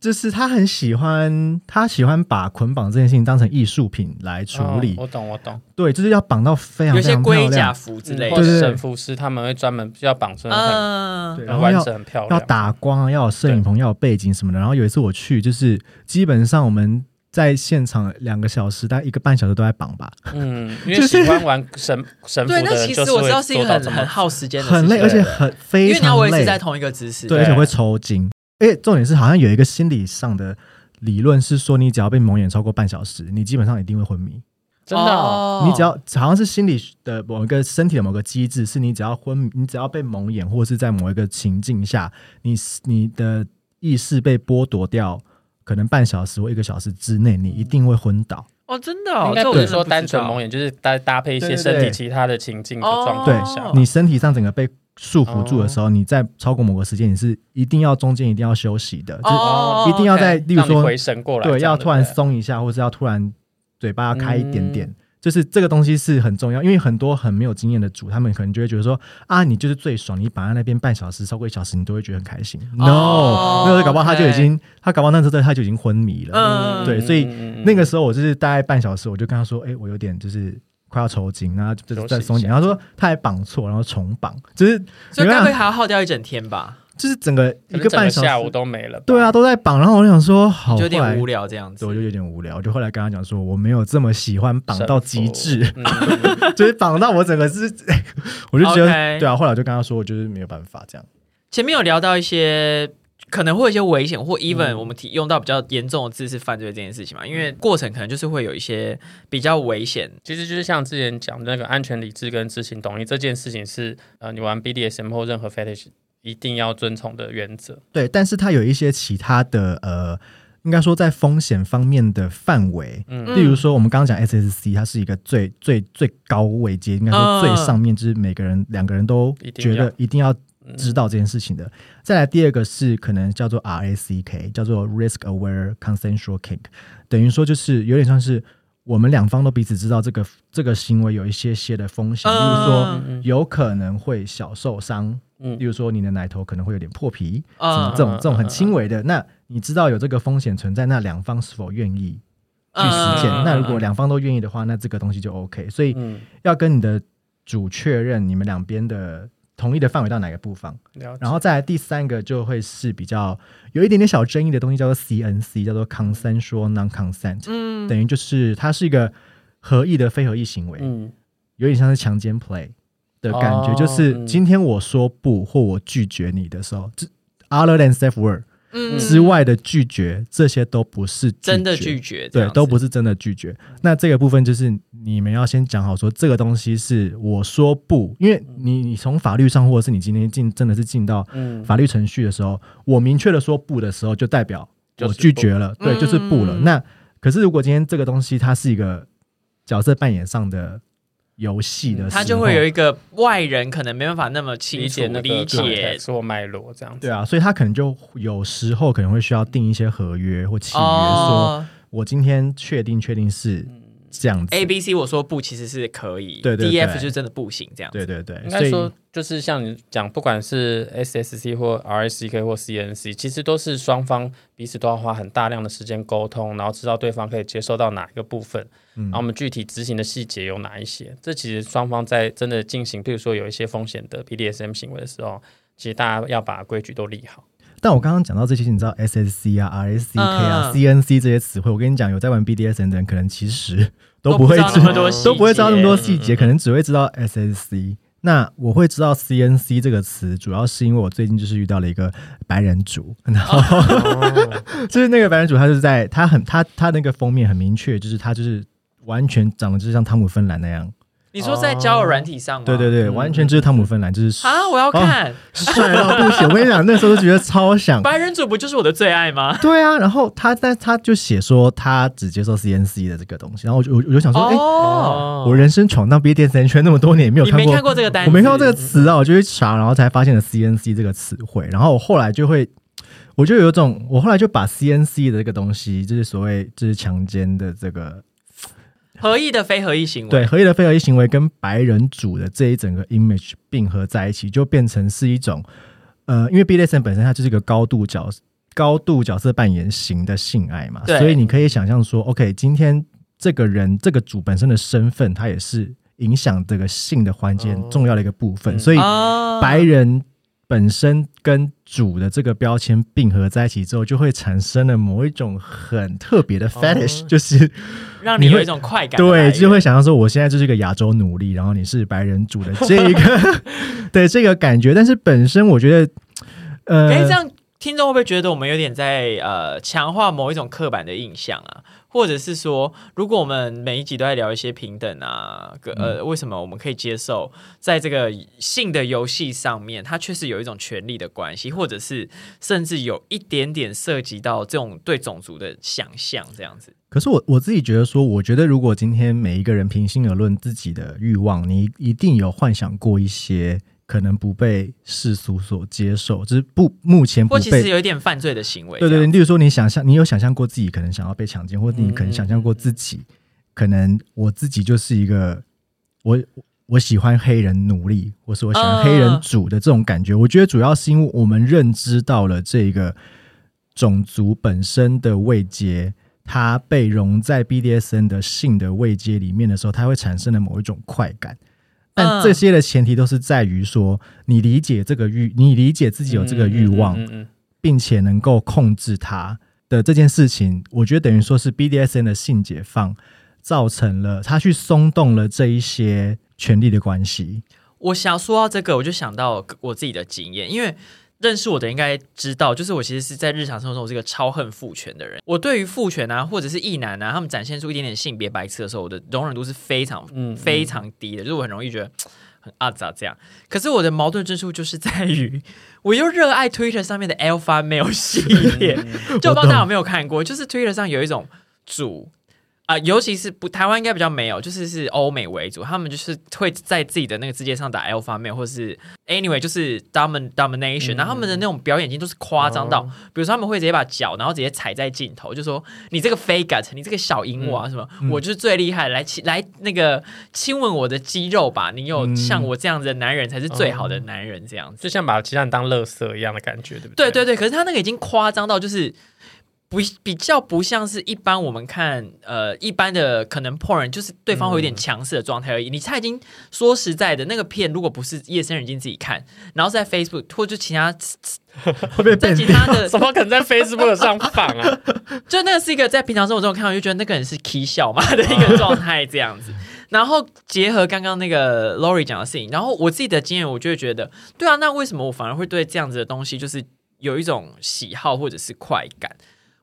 就是他很喜欢，他喜欢把捆绑这件事情当成艺术品来处理，哦我懂，我懂。对，就是要绑到非常有些非常漂龟甲亮，服之类或的，对对对。者神服师他们会专门要绑成很嗯，对，然后要、很漂亮，要打光啊，要有摄影棚，要有背景什么的。然后有一次我去，就是基本上我们在现场两个小时，大概一个半小时都在绑吧，嗯，因为喜欢玩神神符对，那其实我知道是一个很很耗时间的，很累，而且很非因为你要常累维持在，同一个姿势，对，而且会抽筋。而且重点是，好像有一个心理上的理论是说，你只要被蒙眼超过半小时，你基本上一定会昏迷。真的哦，你只要好像是心理的某一个身体的某个机制，是你只要昏迷，你只要被蒙眼，或者是在某一个情境下，你你的意识被剥夺掉，可能半小时或一个小时之内，你一定会昏倒。哦，真的哦，应该这我真的不是说单纯蒙眼，就是搭搭配一些对对身体其他的情境的哦状对况下，你身体上整个被束缚住的时候，你在超过某个时间，你是一定要中间一定要休息的，就一定要在，例如说，回神过来，对，要突然松一下，或是要突然嘴巴要开一点点。嗯就是这个东西是很重要，因为很多很没有经验的主，他们可能就会觉得说啊，你就是最爽，你绑在那边半小时，超过一小时，你都会觉得很开心。哦 no，那个搞不好他就已经，他搞不好那时候他就已经昏迷了。嗯对所以嗯那个时候我就是大概半小时，我就跟他说，哎、我有点就是快要抽筋，然后就是再松一点。然后说他还绑错，然后重绑，就是所以该会还要耗掉一整天吧？就是整个一个半小时下午，都没了，对啊，，都在绑。然后我就想说，好，就有点无聊这样子，我。就有点无聊，就后来跟他讲说，我没有这么喜欢绑到极致，嗯 就是绑到我整个是，我就觉得对啊。后来我就跟他说，我就是没有办法这样。前面有聊到一些可能会有一些危险，或 even 嗯我们提用到比较严重的字是犯罪这件事情嘛，因为过程可能就是会有一些比较危险。其实就是像之前讲的那个安全理智跟知情同意这件事情是呃，你玩 BDSM 或任何 fetish 一定要遵从的原则。对，但是它有一些其他的呃，应该说在风险方面的范围。嗯例如说，我们刚刚讲 SSC，它是一个最最最高位阶，应该说最上面，就是每个人两个人都觉得一定要嗯知道这件事情的。再来第二个是可能叫做 RACK，叫做 Risk Aware Consensual Kink，等于说就是有点像是我们两方都彼此知道这个这个行为有一些些的风险，例如说有可能会小受伤，嗯。例如说你的奶头可能会有点破皮，什嗯么这种嗯这种很轻微的，那你知道有这个风险存在，那两方是否愿意去实践？嗯。那如果两方都愿意的话，那这个东西就 OK。所以嗯，要跟你的主确认你们两边的同意的范围到哪个部分，然后再来第三个就会是比较有一点点小争议的东西，叫做 CNC，叫做 consensual non consent，、嗯。等于就是它是一个合意的非合意行为，嗯。有点像是强奸 play 的感觉，哦。就是嗯今天我说不或我拒绝你的时候，这 other than safe word 嗯。之外的拒绝，这些都不是真的拒拒绝，对，都不是真的拒绝。那这个部分就是你们要先讲好，说这个东西是我说不，因为你你从法律上，或者是你今天进真的是进到嗯，法律程序的时候，我明确的说不的时候，就代表我拒绝了，不对，就是不了。嗯。那可是如果今天这个东西它是一个角色扮演上的游戏的时候，他就会有一个外人可能没办法那么清楚理解那个理解或脉络这样子。对啊，所以他可能就有时候可能会需要定一些合约或契约，说哦我今天确定确定是这样子。A B C 我说不其实是可以，对对 D F 就真的不行这样子。对对对，应该说，就是像你讲，不管是 SSC 或 RSCK 或 CNC，其实都是双方彼此都要花很大量的时间沟通，然后知道对方可以接受到哪一个部分，嗯然后我们具体执行的细节有哪一些。这其实双方在真的进行，比如说有一些风险的 BDSM 行为的时候，其实大家要把规矩都立好。但我刚刚讲到这些，你知道 SSC 啊、RSCK 啊、嗯 CNC 这些词汇，我跟你讲，有在玩 BDSM 的人，可能其实 都不会知知道那么多都不会知道那么多细节，嗯可能只会知道 SSC。那我会知道 CNC 这个词，主要是因为我最近就是遇到了一个白人主，然后 就是那个白人主，他就是在他很他他那个封面很明确，就是他就是完全长得就是像汤姆芬兰那样，你说在交友软体上吗？对对对，嗯完全就是汤姆芬兰，就是啊，我要看帅到不行。我跟你讲，那时候都觉得超想白人组不就是我的最爱吗？对啊，然后他但他就写说他只接受 CNC 的这个东西，然后我就我我就想说，哎、哦，我人生闯荡 BDSN 圈那么多年，没有看过，你没看过这个单？我没看过这个词啊，我就去查，然后才发现了 CNC 这个词汇，然后我后来就会，我就有一种，我后来就把 CNC 的这个东西，就是所谓就是强奸的这个合意的非合意行为。对合意的非合意行为跟白人主的这一整个 image 并合在一起，就变成是一种呃，因为 BDSM 本身它就是一个高度角高度角色扮演型的性爱嘛，所以你可以想象说，OK，今天这个人这个主本身的身份，他也是影响这个性的环节很重要的一个部分，嗯所以啊白人。本身跟主的这个标签并合在一起之后，就会产生了某一种很特别的 fetish，、就是你让你有一种快感对，就会想象说，我现在就是一个亚洲奴隶，然后你是白人主的这一个，对这个感觉。但是本身我觉得，呃，哎，这样听众会不会觉得我们有点在呃强化某一种刻板的印象啊？或者是说，如果我们每一集都在聊一些平等啊，个呃，为什么我们可以接受在这个性的游戏上面，它确实有一种权利的关系，或者是甚至有一点点涉及到这种对种族的想象，这样子。可是我我自己觉得说，我觉得如果今天每一个人平心而论自己的欲望，你一定有幻想过一些可能不被世俗所接受，就是不目前不被其实。有一点犯罪的行为。对对对，例如说你想象，你有想象过自己可能想要被强奸，或者你可能想象过自己，可能我自己就是一个我我喜欢黑人奴隶，或是我喜欢黑人主的这种感觉。我觉得主要是因为我们认知到了这个种族本身的位阶，它被融在 BDSN 的性的位阶里面的时候，它会产生了某一种快感。但嗯这些的前提都是在于说，你理解这个欲，你理解自己有这个欲望，并且能够控制它的这件事情，我觉得等于说是 BDSN 的性解放造成了他去松动了这一些权利的关系。我想说到这个，我就想到我自己的经验，因为认识我的应该知道，就是我其实是在日常生活中我是一个超恨父权的人。我对于父权啊，或者是异男啊，他们展现出一点点性别白痴的时候，我的容忍度是非常嗯嗯非常低的，就是我很容易觉得。很阿杂这样，可是我的矛盾之处就是在于，我又热爱 Twitter 上面的 Alpha Male 系列，就我不知道大家有没有看过，就是 Twitter 上有一种主啊、尤其是不台湾应该比较没有，就是是欧美为主，他们就是会在自己的那个字节上打 alpha male 或是 anyway 就是 domin domination，、然后他们的那种表演已经都是夸张到，哦比如说他们会直接把脚然后直接踩在镜头，就说你这个 faggot，你这个小淫娃什么，我就是最厉害，来亲来那个亲吻我的肌肉吧，你有嗯像我这样子的男人才是最好的男人这样子。就像把其他人当垃圾一样的感觉，对不对？对对对，可是他那个已经夸张到就是。不比较不像是一般我们看呃一般的可能 porn 就是对方会有点强势的状态而已。你他已经说实在的那个片，如果不是夜深人静自己看，然后在 Facebook 或者就其他 会被在。其他的，怎么可能在 Facebook 上放啊？就那个是一个在平常生活中看到就觉得那个人是 key 笑嘛的一个状态这样子。然后结合刚刚那个 Lori 讲的事情，然后我自己的经验，我就会觉得，对啊，那为什么我反而会对这样子的东西就是有一种喜好或者是快感？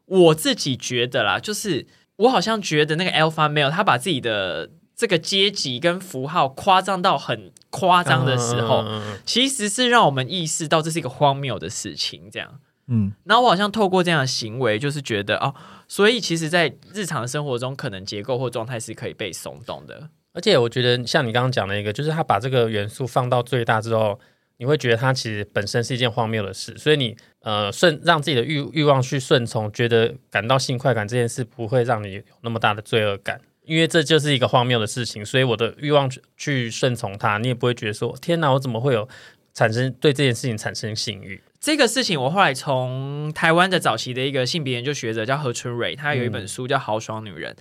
我自己觉得啦，就是我好像觉得那个 Alpha Male 他把自己的这个阶级跟符号夸张到很夸张的时候，嗯其实是让我们意识到这是一个荒谬的事情，这样。嗯，然后我好像透过这样的行为，就是觉得哦，所以其实，在日常生活中，可能结构或状态是可以被松动的。而且我觉得像你刚刚讲的一个，就是他把这个元素放到最大之后，你会觉得它其实本身是一件荒谬的事，所以你呃顺让自己的欲欲望去顺从，觉得感到性快感这件事不会让你有那么大的罪恶感。因为这就是一个荒谬的事情，所以我的欲望去去顺从它，你也不会觉得说天哪，我怎么会有产生对这件事情产生性欲？这个事情，我后来从台湾的早期的一个性别研究学者叫何春蕊，他有一本书叫《豪爽女人》，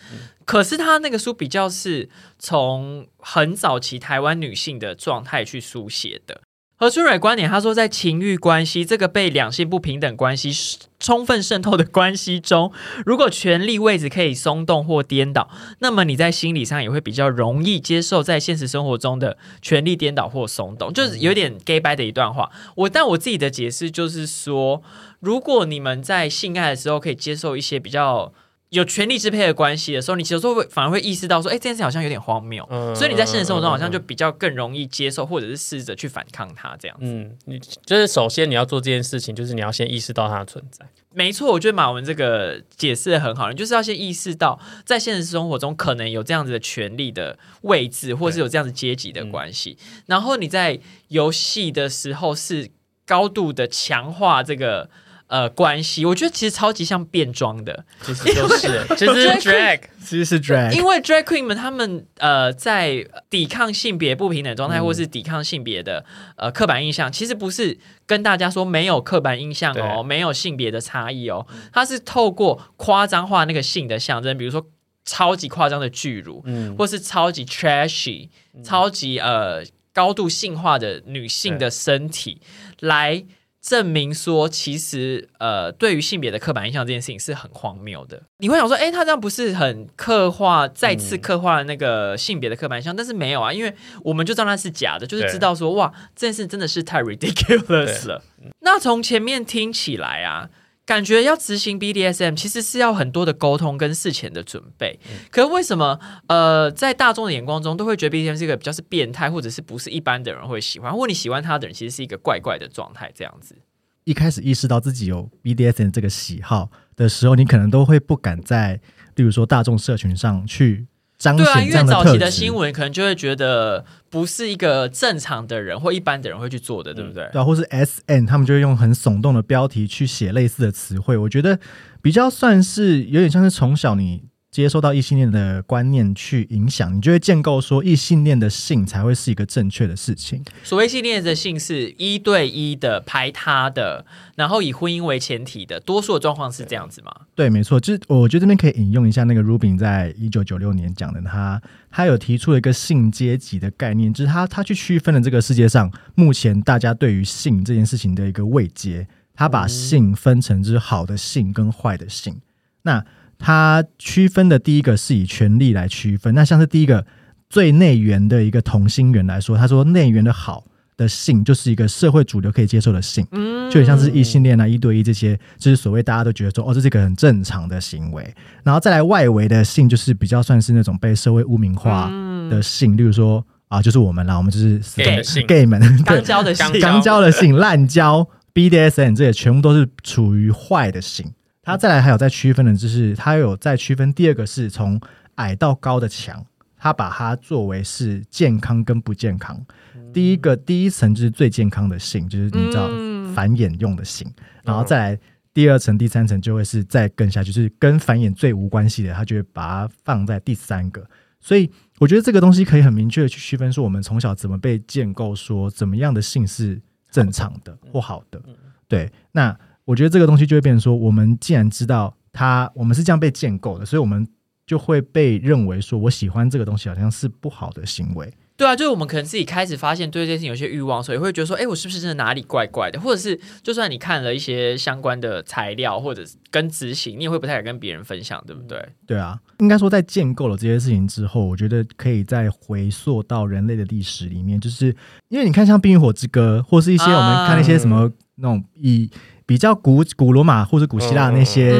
可是他那个书比较是从很早期台湾女性的状态去书写的。何春蕊观点，他说，在情欲关系这个被两性不平等关系充分渗透的关系中，如果权力位置可以松动或颠倒，那么你在心理上也会比较容易接受在现实生活中的权力颠倒或松动，就是有点 gay bye 的一段话。我但我自己的解释就是说，如果你们在性爱的时候可以接受一些比较有权力支配的关系的时候，你有时候会反而会意识到说，哎、这件事好像有点荒谬。嗯所以你在现实生活中好像就比较更容易接受，或者是试着去反抗它这样子。嗯，你就是首先你要做这件事情，就是你要先意识到它的存在。没错，我觉得马文这个解释的很好，你就是要先意识到，在现实生活中可能有这样子的权利的位置，或是有这样子阶级的关系，然后你在游戏的时候是高度的强化这个呃关系，我觉得其实超级像变装的，其实就是，其实是 drag，其实是 drag，因为 drag queen 们他们呃在抵抗性别不平等状态，嗯。或是抵抗性别的呃刻板印象，其实不是跟大家说没有刻板印象哦，对没有性别的差异哦，它是透过夸张化那个性的象征，比如说超级夸张的巨乳，嗯，或是超级 trashy、超级呃高度性化的女性的身体来。证明说，其实呃，对于性别的刻板印象这件事情是很荒谬的。你会想说，哎，他这样不是很刻画，再次刻画了那个性别的刻板印象？但是没有啊，因为我们就知道那是假的，就是知道说，哇，这件事真的是太 ridiculous 了。那从前面听起来啊，感觉要执行 BDSM 其实是要很多的沟通跟事前的准备。可是为什么呃，在大众的眼光中都会觉得 BDSM 是一个比较是变态，或者是不是一般的人会喜欢，或你喜欢他的人其实是一个怪怪的状态这样子。一开始意识到自己有 BDSM 这个喜好的时候，你可能都会不敢在，例如说大众社群上去彰对啊，因为早期的。新闻可能就会觉得不是一个正常的人或一般的人会去做的，对不对？对啊，或是 S N，他们就会用很耸动的标题去写类似的词汇。我觉得比较算是有点像是从小你接收到异性恋的观念去影响，你就会建构说异性恋的性才会是一个正确的事情。所谓性恋的性是一对一的排他的，然后以婚姻为前提的，多数的状况是这样子吗？对，没错，就是我觉得这边可以引用一下那个 Rubin 在一九九六年讲的，他他有提出了一个性阶级的概念，就是他他去区分了这个世界上目前大家对于性这件事情的一个位阶，他把性分成就是好的性跟坏的性。那他区分的第一个是以权力来区分，那像是第一个最内源的一个同心圆来说，他说内源的好的性就是一个社会主流可以接受的性。嗯，就很像是异性恋啊、一对一这些，就是所谓大家都觉得说，哦，这是一个很正常的行为。然后再来外围的性，就是比较算是那种被社会污名化的性，例如说啊，就是我们啦，我们就是 死 gay gay 们，对 刚，交的性刚 刚交的性、滥交、BDSN 这些全部都是处于坏的性。它再来还有在区分的，就是它有在区分第二个是从矮到高的墙，他把它作为是健康跟不健康。第一个第一层就是最健康的性，就是你知道嗯繁衍用的性，然后再来第二层、第三层就会是再更下去，就是跟繁衍最无关系的，他就会把它放在第三个。所以我觉得这个东西可以很明确的去区分，说我们从小怎么被建构，说怎么样的性是正常的或好的。对，那我觉得这个东西就会变成说，我们既然知道它，我们是这样被建构的，所以我们就会被认为说，我喜欢这个东西好像是不好的行为。对啊，就是我们可能自己开始发现对这件事情有些欲望，所以会觉得说，哎，我是不是真的哪里怪怪的？或者是就算你看了一些相关的材料或者是跟执行，你也会不太敢跟别人分享，对不对？对啊，应该说在建构了这些事情之后，我觉得可以再回溯到人类的历史里面，就是因为你看像《冰与火之歌》，或是一些我们看那些什么、那种以比较古古罗马或者古希腊那些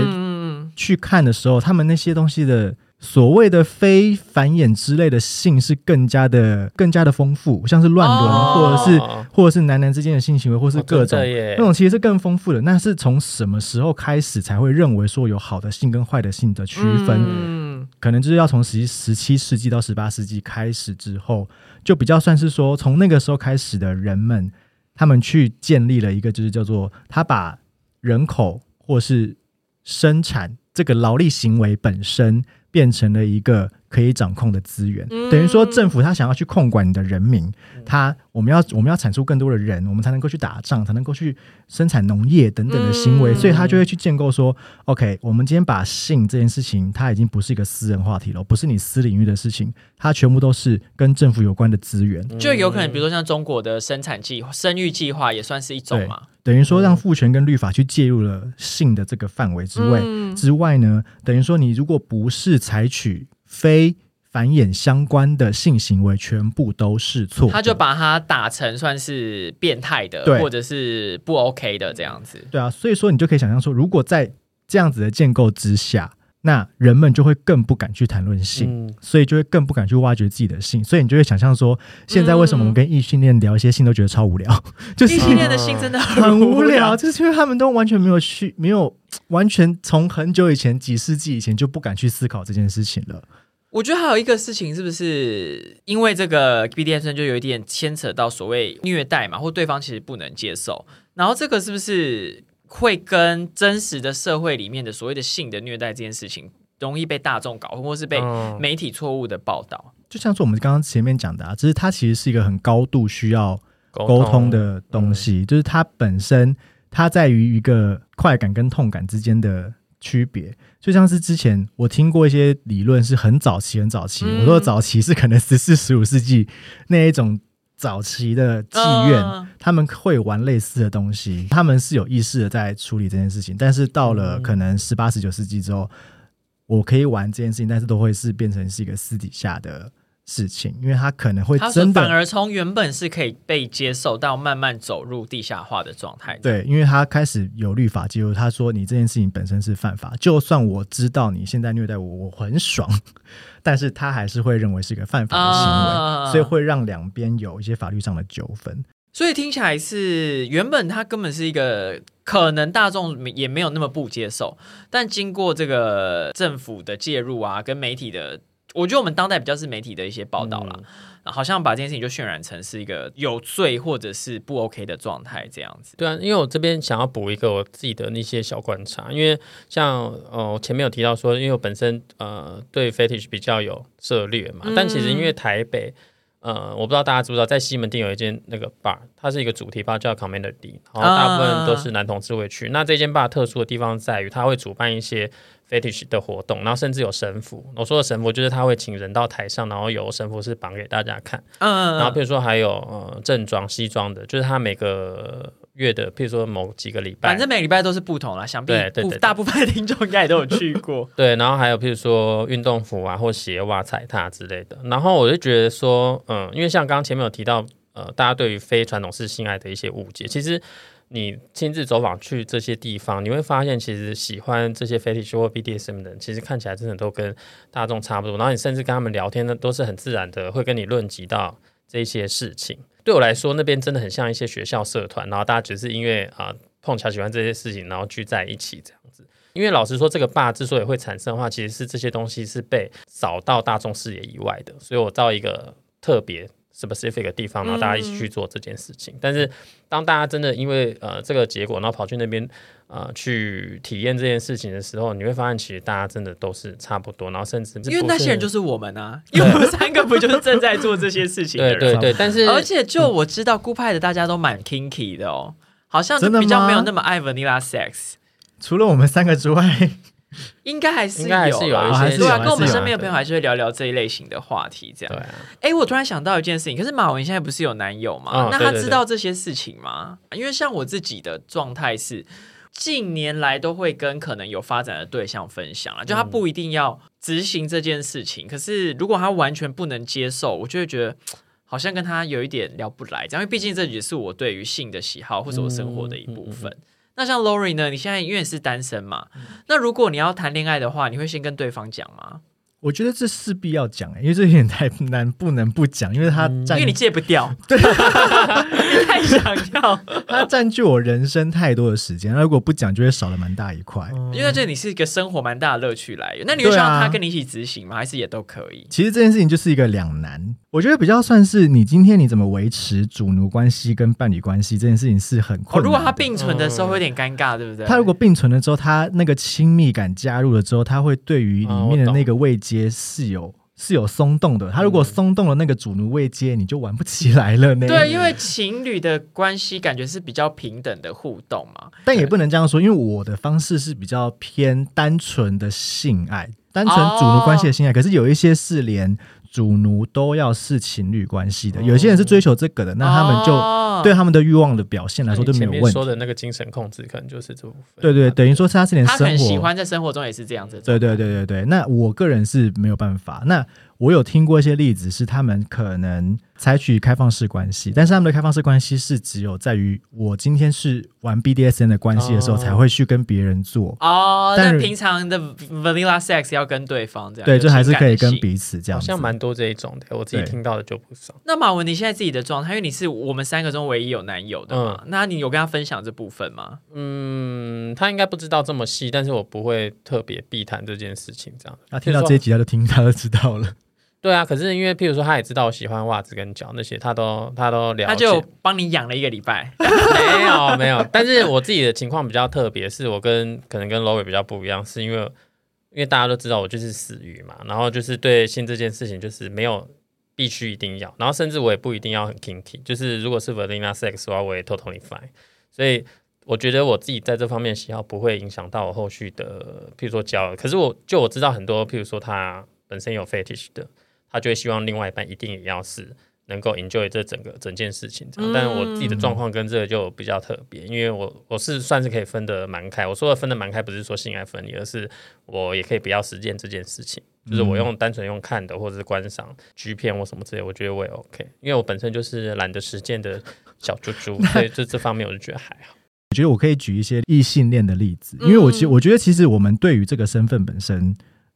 去看的时候，他们那些东西的所谓的非繁衍之类的性是更加的更加的丰富，像是乱伦，哦或者是或者是男男之间的性行为，或是哦各种、那种其实是更丰富的。那是从什么时候开始才会认为说有好的性跟坏的性的区分？嗯可能就是要从十十七世纪到十八世纪开始之后，就比较算是说，从那个时候开始的人们，他们去建立了一个，就是叫做他把人口或是生产这个劳力行为本身变成了一个可以掌控的资源，嗯。等于说政府他想要去控管你的人民，他我们要我们要产出更多的人，我们才能够去打仗，才能够去生产农业等等的行为，嗯。所以他就会去建构说，OK，我们今天把性这件事情，它已经不是一个私人话题了，不是你私领域的事情，它全部都是跟政府有关的资源，就有可能，比如说像中国的生产计划、生育计划也算是一种嘛。等于说让父权跟律法去介入了性的这个范围之外、嗯。之外呢，等于说你如果不是采取非繁衍相关的性行为，全部都是错。他就把它打成算是变态的，或者是不 OK 的这样子。对啊，所以说你就可以想象说，如果在这样子的建构之下，那人们就会更不敢去谈论性。嗯，所以就会更不敢去挖掘自己的性，所以你就会想象说，现在为什么我们跟异性恋聊一些性都觉得超无聊，就是异性恋的性真的很无无聊，。就是因为他们都完全没有去，没有完全从很久以前几世纪以前就不敢去思考这件事情了。我觉得还有一个事情，是不是因为这个 BDSM 就有一点牵扯到所谓虐待嘛，或对方其实不能接受，然后这个是不是会跟真实的社会里面的所谓的性的虐待这件事情，容易被大众搞混，或是被嗯媒体错误的报道？就像是我们刚刚前面讲的啊，只是它其实是一个很高度需要沟沟通的东西，就是它本身它在于一个快感跟痛感之间的区别。就像是之前我听过一些理论，是很早期、很早期，嗯我说早期是可能十四、十五世纪那一种早期的妓院，嗯他们会玩类似的东西，他们是有意识的在处理这件事情。但是到了嗯可能十八、十九世纪之后，我可以玩这件事情，但是都会是变成是一个私底下的事情，因为他可能会反而从原本是可以被接受，到慢慢走入地下化的状态。对，因为他开始有律法介入，他说你这件事情本身是犯法，就算我知道你现在虐待我，我很爽，但是他还是会认为是一个犯法的行为，啊所以会让两边有一些法律上的纠纷。所以听起来是原本他根本是一个可能大众也没有那么不接受，但经过这个政府的介入啊，跟媒体的，我觉得我们当代比较是媒体的一些报道啦，好像把这件事情就渲染成是一个有罪或者是不 OK 的状态这样子。对啊，因为我这边想要补一个我自己的那些小观察，因为像呃我前面有提到说，因为我本身呃对 fetish 比较有涉略嘛，嗯但其实因为台北。呃，我不知道大家知不知道，在西门町有一间那个 bar，它是一个主题 bar 叫 Commander D，然后大部分都是男同志会去。那这间 bar 特殊的地方在于，它会主办一些 fetish 的活动，然后甚至有神父。我说的神父就是他会请人到台上，然后有神父是绑给大家看。嗯，然后比如说还有呃正装、西装的，就是他每个月的，譬如说某几个礼拜，反正每个礼拜都是不同啦，想必不对对对对大部分的听众应该也都有去过。对，然后还有譬如说运动服啊，或鞋袜、踩踏之类的。然后我就觉得说，嗯，因为像刚刚前面有提到，呃，大家对于非传统式性爱的一些误解，其实你亲自走访去这些地方，你会发现，其实喜欢这些 fetish 或 BDSM 的人，其实看起来真的都跟大众差不多。然后你甚至跟他们聊天呢，都是很自然的，会跟你论及到这些事情。对我来说，那边真的很像一些学校社团，然后大家只是因为啊、碰巧喜欢这些事情，然后聚在一起这样子。因为老实说，这个坝之所以会产生的话，其实是这些东西是被扫到大众视野以外的，所以我造一个特别 specific 的地方，然后大家一起去做这件事情。但是当大家真的因为呃这个结果，然后跑去那边呃去体验这件事情的时候，你会发现其实大家真的都是差不多，然后甚至因为那些人就是我们啊，因为我们三个不就是正在做这些事情的人？对对对，但是而且就我知道，孤派的大家都蛮 kinky 的哦，好像就真的比较没有那么爱 vanilla sex。除了我们三个之外，应该还是应该还是有啦一些对啊，跟我们身边的朋友还是会聊聊这一类型的话题，这样。对啊，哎，我突然想到一件事情，可是马文现在不是有男友吗？那他知道这些事情吗？因为像我自己的状态是，近年来都会跟可能有发展的对象分享了，就他不一定要执行这件事情，可是如果他完全不能接受，我就会觉得。好像跟他有一点聊不来，这样，因为毕竟这也是我对于性的喜好或者我生活的一部分。那像 Lori 呢？你现在因为你是单身嘛，那如果你要谈恋爱的话，你会先跟对方讲吗？我觉得这势必要讲、因为这有点太难，不能不讲，因为他占、因为你戒不掉，对，你 太想要，他占据我人生太多的时间，那如果不讲，就会少了蛮大一块。因为这你是一个生活蛮大的乐趣来源。那你会希对啊望他跟你一起执行吗？还是也都可以？其实这件事情就是一个两难，我觉得比较算是你今天你怎么维持主奴关系跟伴侣关系这件事情是很哦，困难哦。如果他并存的时候会有点尴尬，对不对？他如果并存了之后，他那个亲密感加入了之后，他会对于里面的那个位阶是有、是有松动的。他如果松动了那个主奴未接，你就玩不起来了那。对，因为情侣的关系感觉是比较平等的互动嘛。但也不能这样说，因为我的方式是比较偏单纯的性爱，单纯主奴关系的性爱。可是有一些是连主奴都要是情侣关系的，有些人是追求这个的，那他们就哦对他们的欲望的表现来说就没有问题。说的那个精神控制，可能就是这部分。对对，等于说是他是连他生活很喜欢在生活中也是这样子。对对对对对，那我个人是没有办法。那我有听过一些例子，是他们可能采取开放式关系，但是他们的开放式关系是只有在于我今天是玩 BDSN 的关系的时候哦才会去跟别人做。哦，但平常的 vanilla sex 要跟对方这样，对，就还是可以跟彼此这样。好像蛮多这一种的，我自己对听到的就不少。那马文，你现在自己的状态，因为你是我们三个中唯一有男友的嘛，嗯那你有跟他分享这部分吗？嗯，他应该不知道这么细，但是我不会特别避谈这件事情。这样，那听到这一集他就听，他就知道了。对啊，可是因为譬如说，他也知道我喜欢袜子跟脚那些，他都他都了解。他就帮你养了一个礼拜，没有没有，但是我自己的情况比较特别，是我跟可能跟 Lowy 比较不一样，是因为因为大家都知道我就是死鱼嘛，然后就是对性这件事情就是没有必须一定要，然后甚至我也不一定要很 kinky，就是如果是 vanilla sex 的话，我也 totally fine，所以。我觉得我自己在这方面喜好不会影响到我后续的，譬如说交友。可是我就我知道很多，譬如说他本身有 fetish 的，他就会希望另外一半一定也要是能够 enjoy 这整个整件事情这样。但是我自己的状况跟这个就比较特别，因为我我是算是可以分得蛮开。我说的分得蛮开，不是说性爱分离，而是我也可以不要实践这件事情，就是我用单纯用看的或者是观赏 G 片或什么之类，我觉得我也 OK。因为我本身就是懒得实践的小猪猪，所以这这方面我就觉得还好。我觉得我可以举一些异性恋的例子，因为我其实我觉得其实我们对于这个身份本身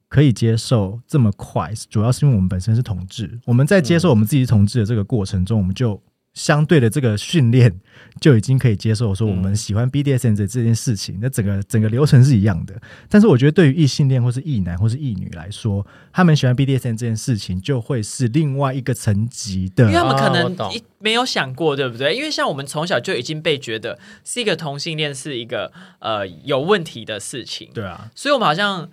可以接受这么快，主要是因为我们本身是同志，我们在接受我们自己是同志的这个过程中，我们就相对的这个训练就已经可以接受说我们喜欢 BDSM 这这件事情，那整个整个流程是一样的。但是我觉得对于异性恋或是异男或是异女来说，他们喜欢 BDSM 这件事情就会是另外一个层级的因为他们可能没有想过，对不对？因为像我们从小就已经被觉得是一个同性恋是一个呃有问题的事情，对啊，所以我们好像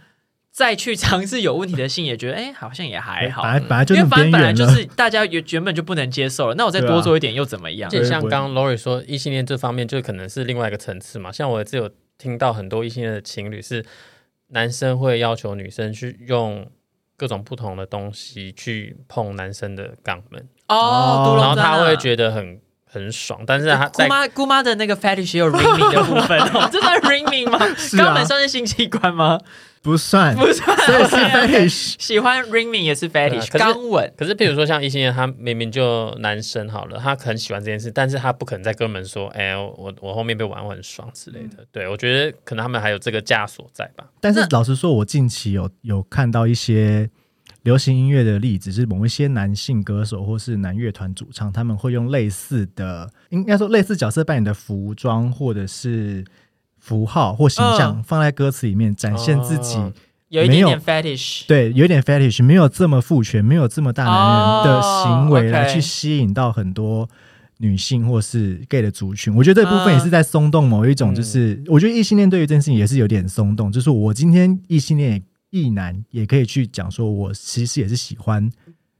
再去尝试有问题的性，也觉得哎、好像也还好 本。来本来就因为反本来就是大家原原本就不能接受了，那我再多做一点又怎么样？就像刚刚 Lori 说，异性恋这方面就可能是另外一个层次嘛。像我只有听到很多异性恋的情侣是男生会要求女生去用各种不同的东西去碰男生的肛门，哦，然后他会觉得很很爽，但是他姑在妈姑妈的那个 fetish 也有 ringing 的部分哦，这算 ringing 吗？肛门算是性器官吗？不算，不算，所以是 fetish。喜欢 ringing 也是 fetish，肛吻。可是，譬如说像异性恋，他明明就男生好了，他很喜欢这件事，但是他不可能在跟人们说，哎、我我后面被玩我很爽之类的。对我觉得可能他们还有这个枷锁在吧。但是老实说，我近期有有看到一些流行音乐的例子，是某一些男性歌手或是男乐团主唱，他们会用类似的，应该说类似角色扮演的服装或者是符号或形象放在歌词里面，展现自己。有有一点点 fetish，对，有点 fetish，没有这么父权，没有这么大男人的行为哦来去吸引到很多女性或是 gay 的族群。我觉得这部分也是在松动某一种，就是、我觉得异性恋对于这件事情也是有点松动，就是我今天异性恋异男也可以去讲说，我其实也是喜欢，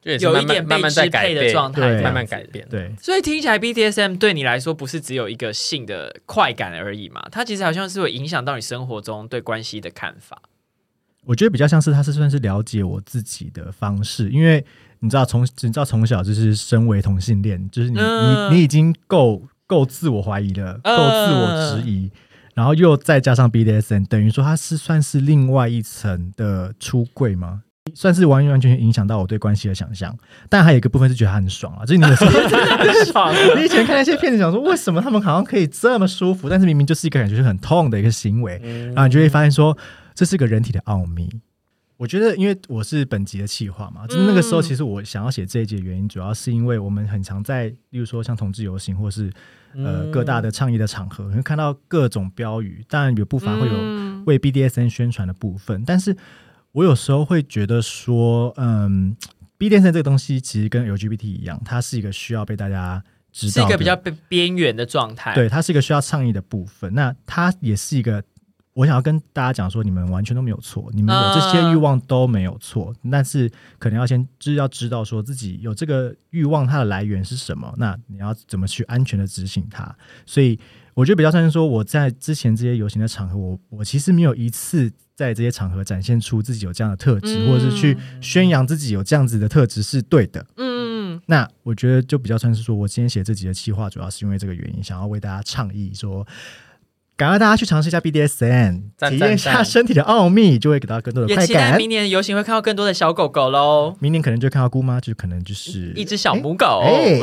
有一点被慢慢在支配的改变，对状态慢慢改变。对所以听起来 BDSM 对你来说不是只有一个性的快感而已嘛？它其实好像是会影响到你生活中对关系的看法。我觉得比较像是它是算是了解我自己的方式，因为你知道从你知道从小就是身为同性恋，就是你、嗯你你已经够够自我怀疑了，够自我质疑，然后又再加上 BDSN，等于说它是算是另外一层的出柜吗？算是完完全全影响到我对关系的想象，但还有一个部分是觉得它很爽啊，就是你有时候爽 你以前看那些片子，想说为什么他们好像可以这么舒服，但是明明就是一个感觉是很痛的一个行为，嗯然后你就会发现说，这是个人体的奥秘。我觉得，因为我是本集的企划嘛，就是那个时候，其实我想要写这一集的原因，主要是因为我们很常在，例如说像同志游行，或是呃各大的倡议的场合，你会看到各种标语，当然有不乏会有嗯为 BDSN 宣传的部分，但是我有时候会觉得说，嗯，BDSN 这个东西其实跟 LGBT 一样，它是一个需要被大家知道的，是一个比较边边缘的状态。对，它是一个需要倡议的部分。那它也是一个，我想要跟大家讲说，你们完全都没有错，你们有这些欲望都没有错，但是可能要先知要知道说自己有这个欲望，它的来源是什么，那你要怎么去安全的执行它。所以我觉得比较像是说，我在之前这些游行的场合，我我其实没有一次。在这些场合展现出自己有这样的特质，嗯或者是去宣扬自己有这样子的特质是对的。嗯，嗯那我觉得就比较算是说，我今天写这集的企划，主要是因为这个原因，想要为大家倡议说，赶快大家去尝试一下 BDSN，赞体验一下身体的奥秘，就会给到更多的快也期待。明年游行会看到更多的小狗狗喽。明年可能就看到姑妈，就可能就是一只小母狗。哎，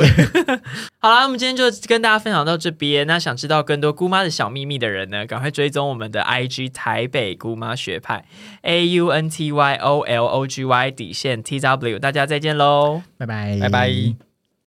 好啦，我们今天就跟大家分享到这边。那想知道更多姑妈的小秘密的人呢，赶快追踪我们的 IG 台北姑妈学派 A U N T Y O L O G Y 底线 T W。大家再见喽。拜拜，拜拜。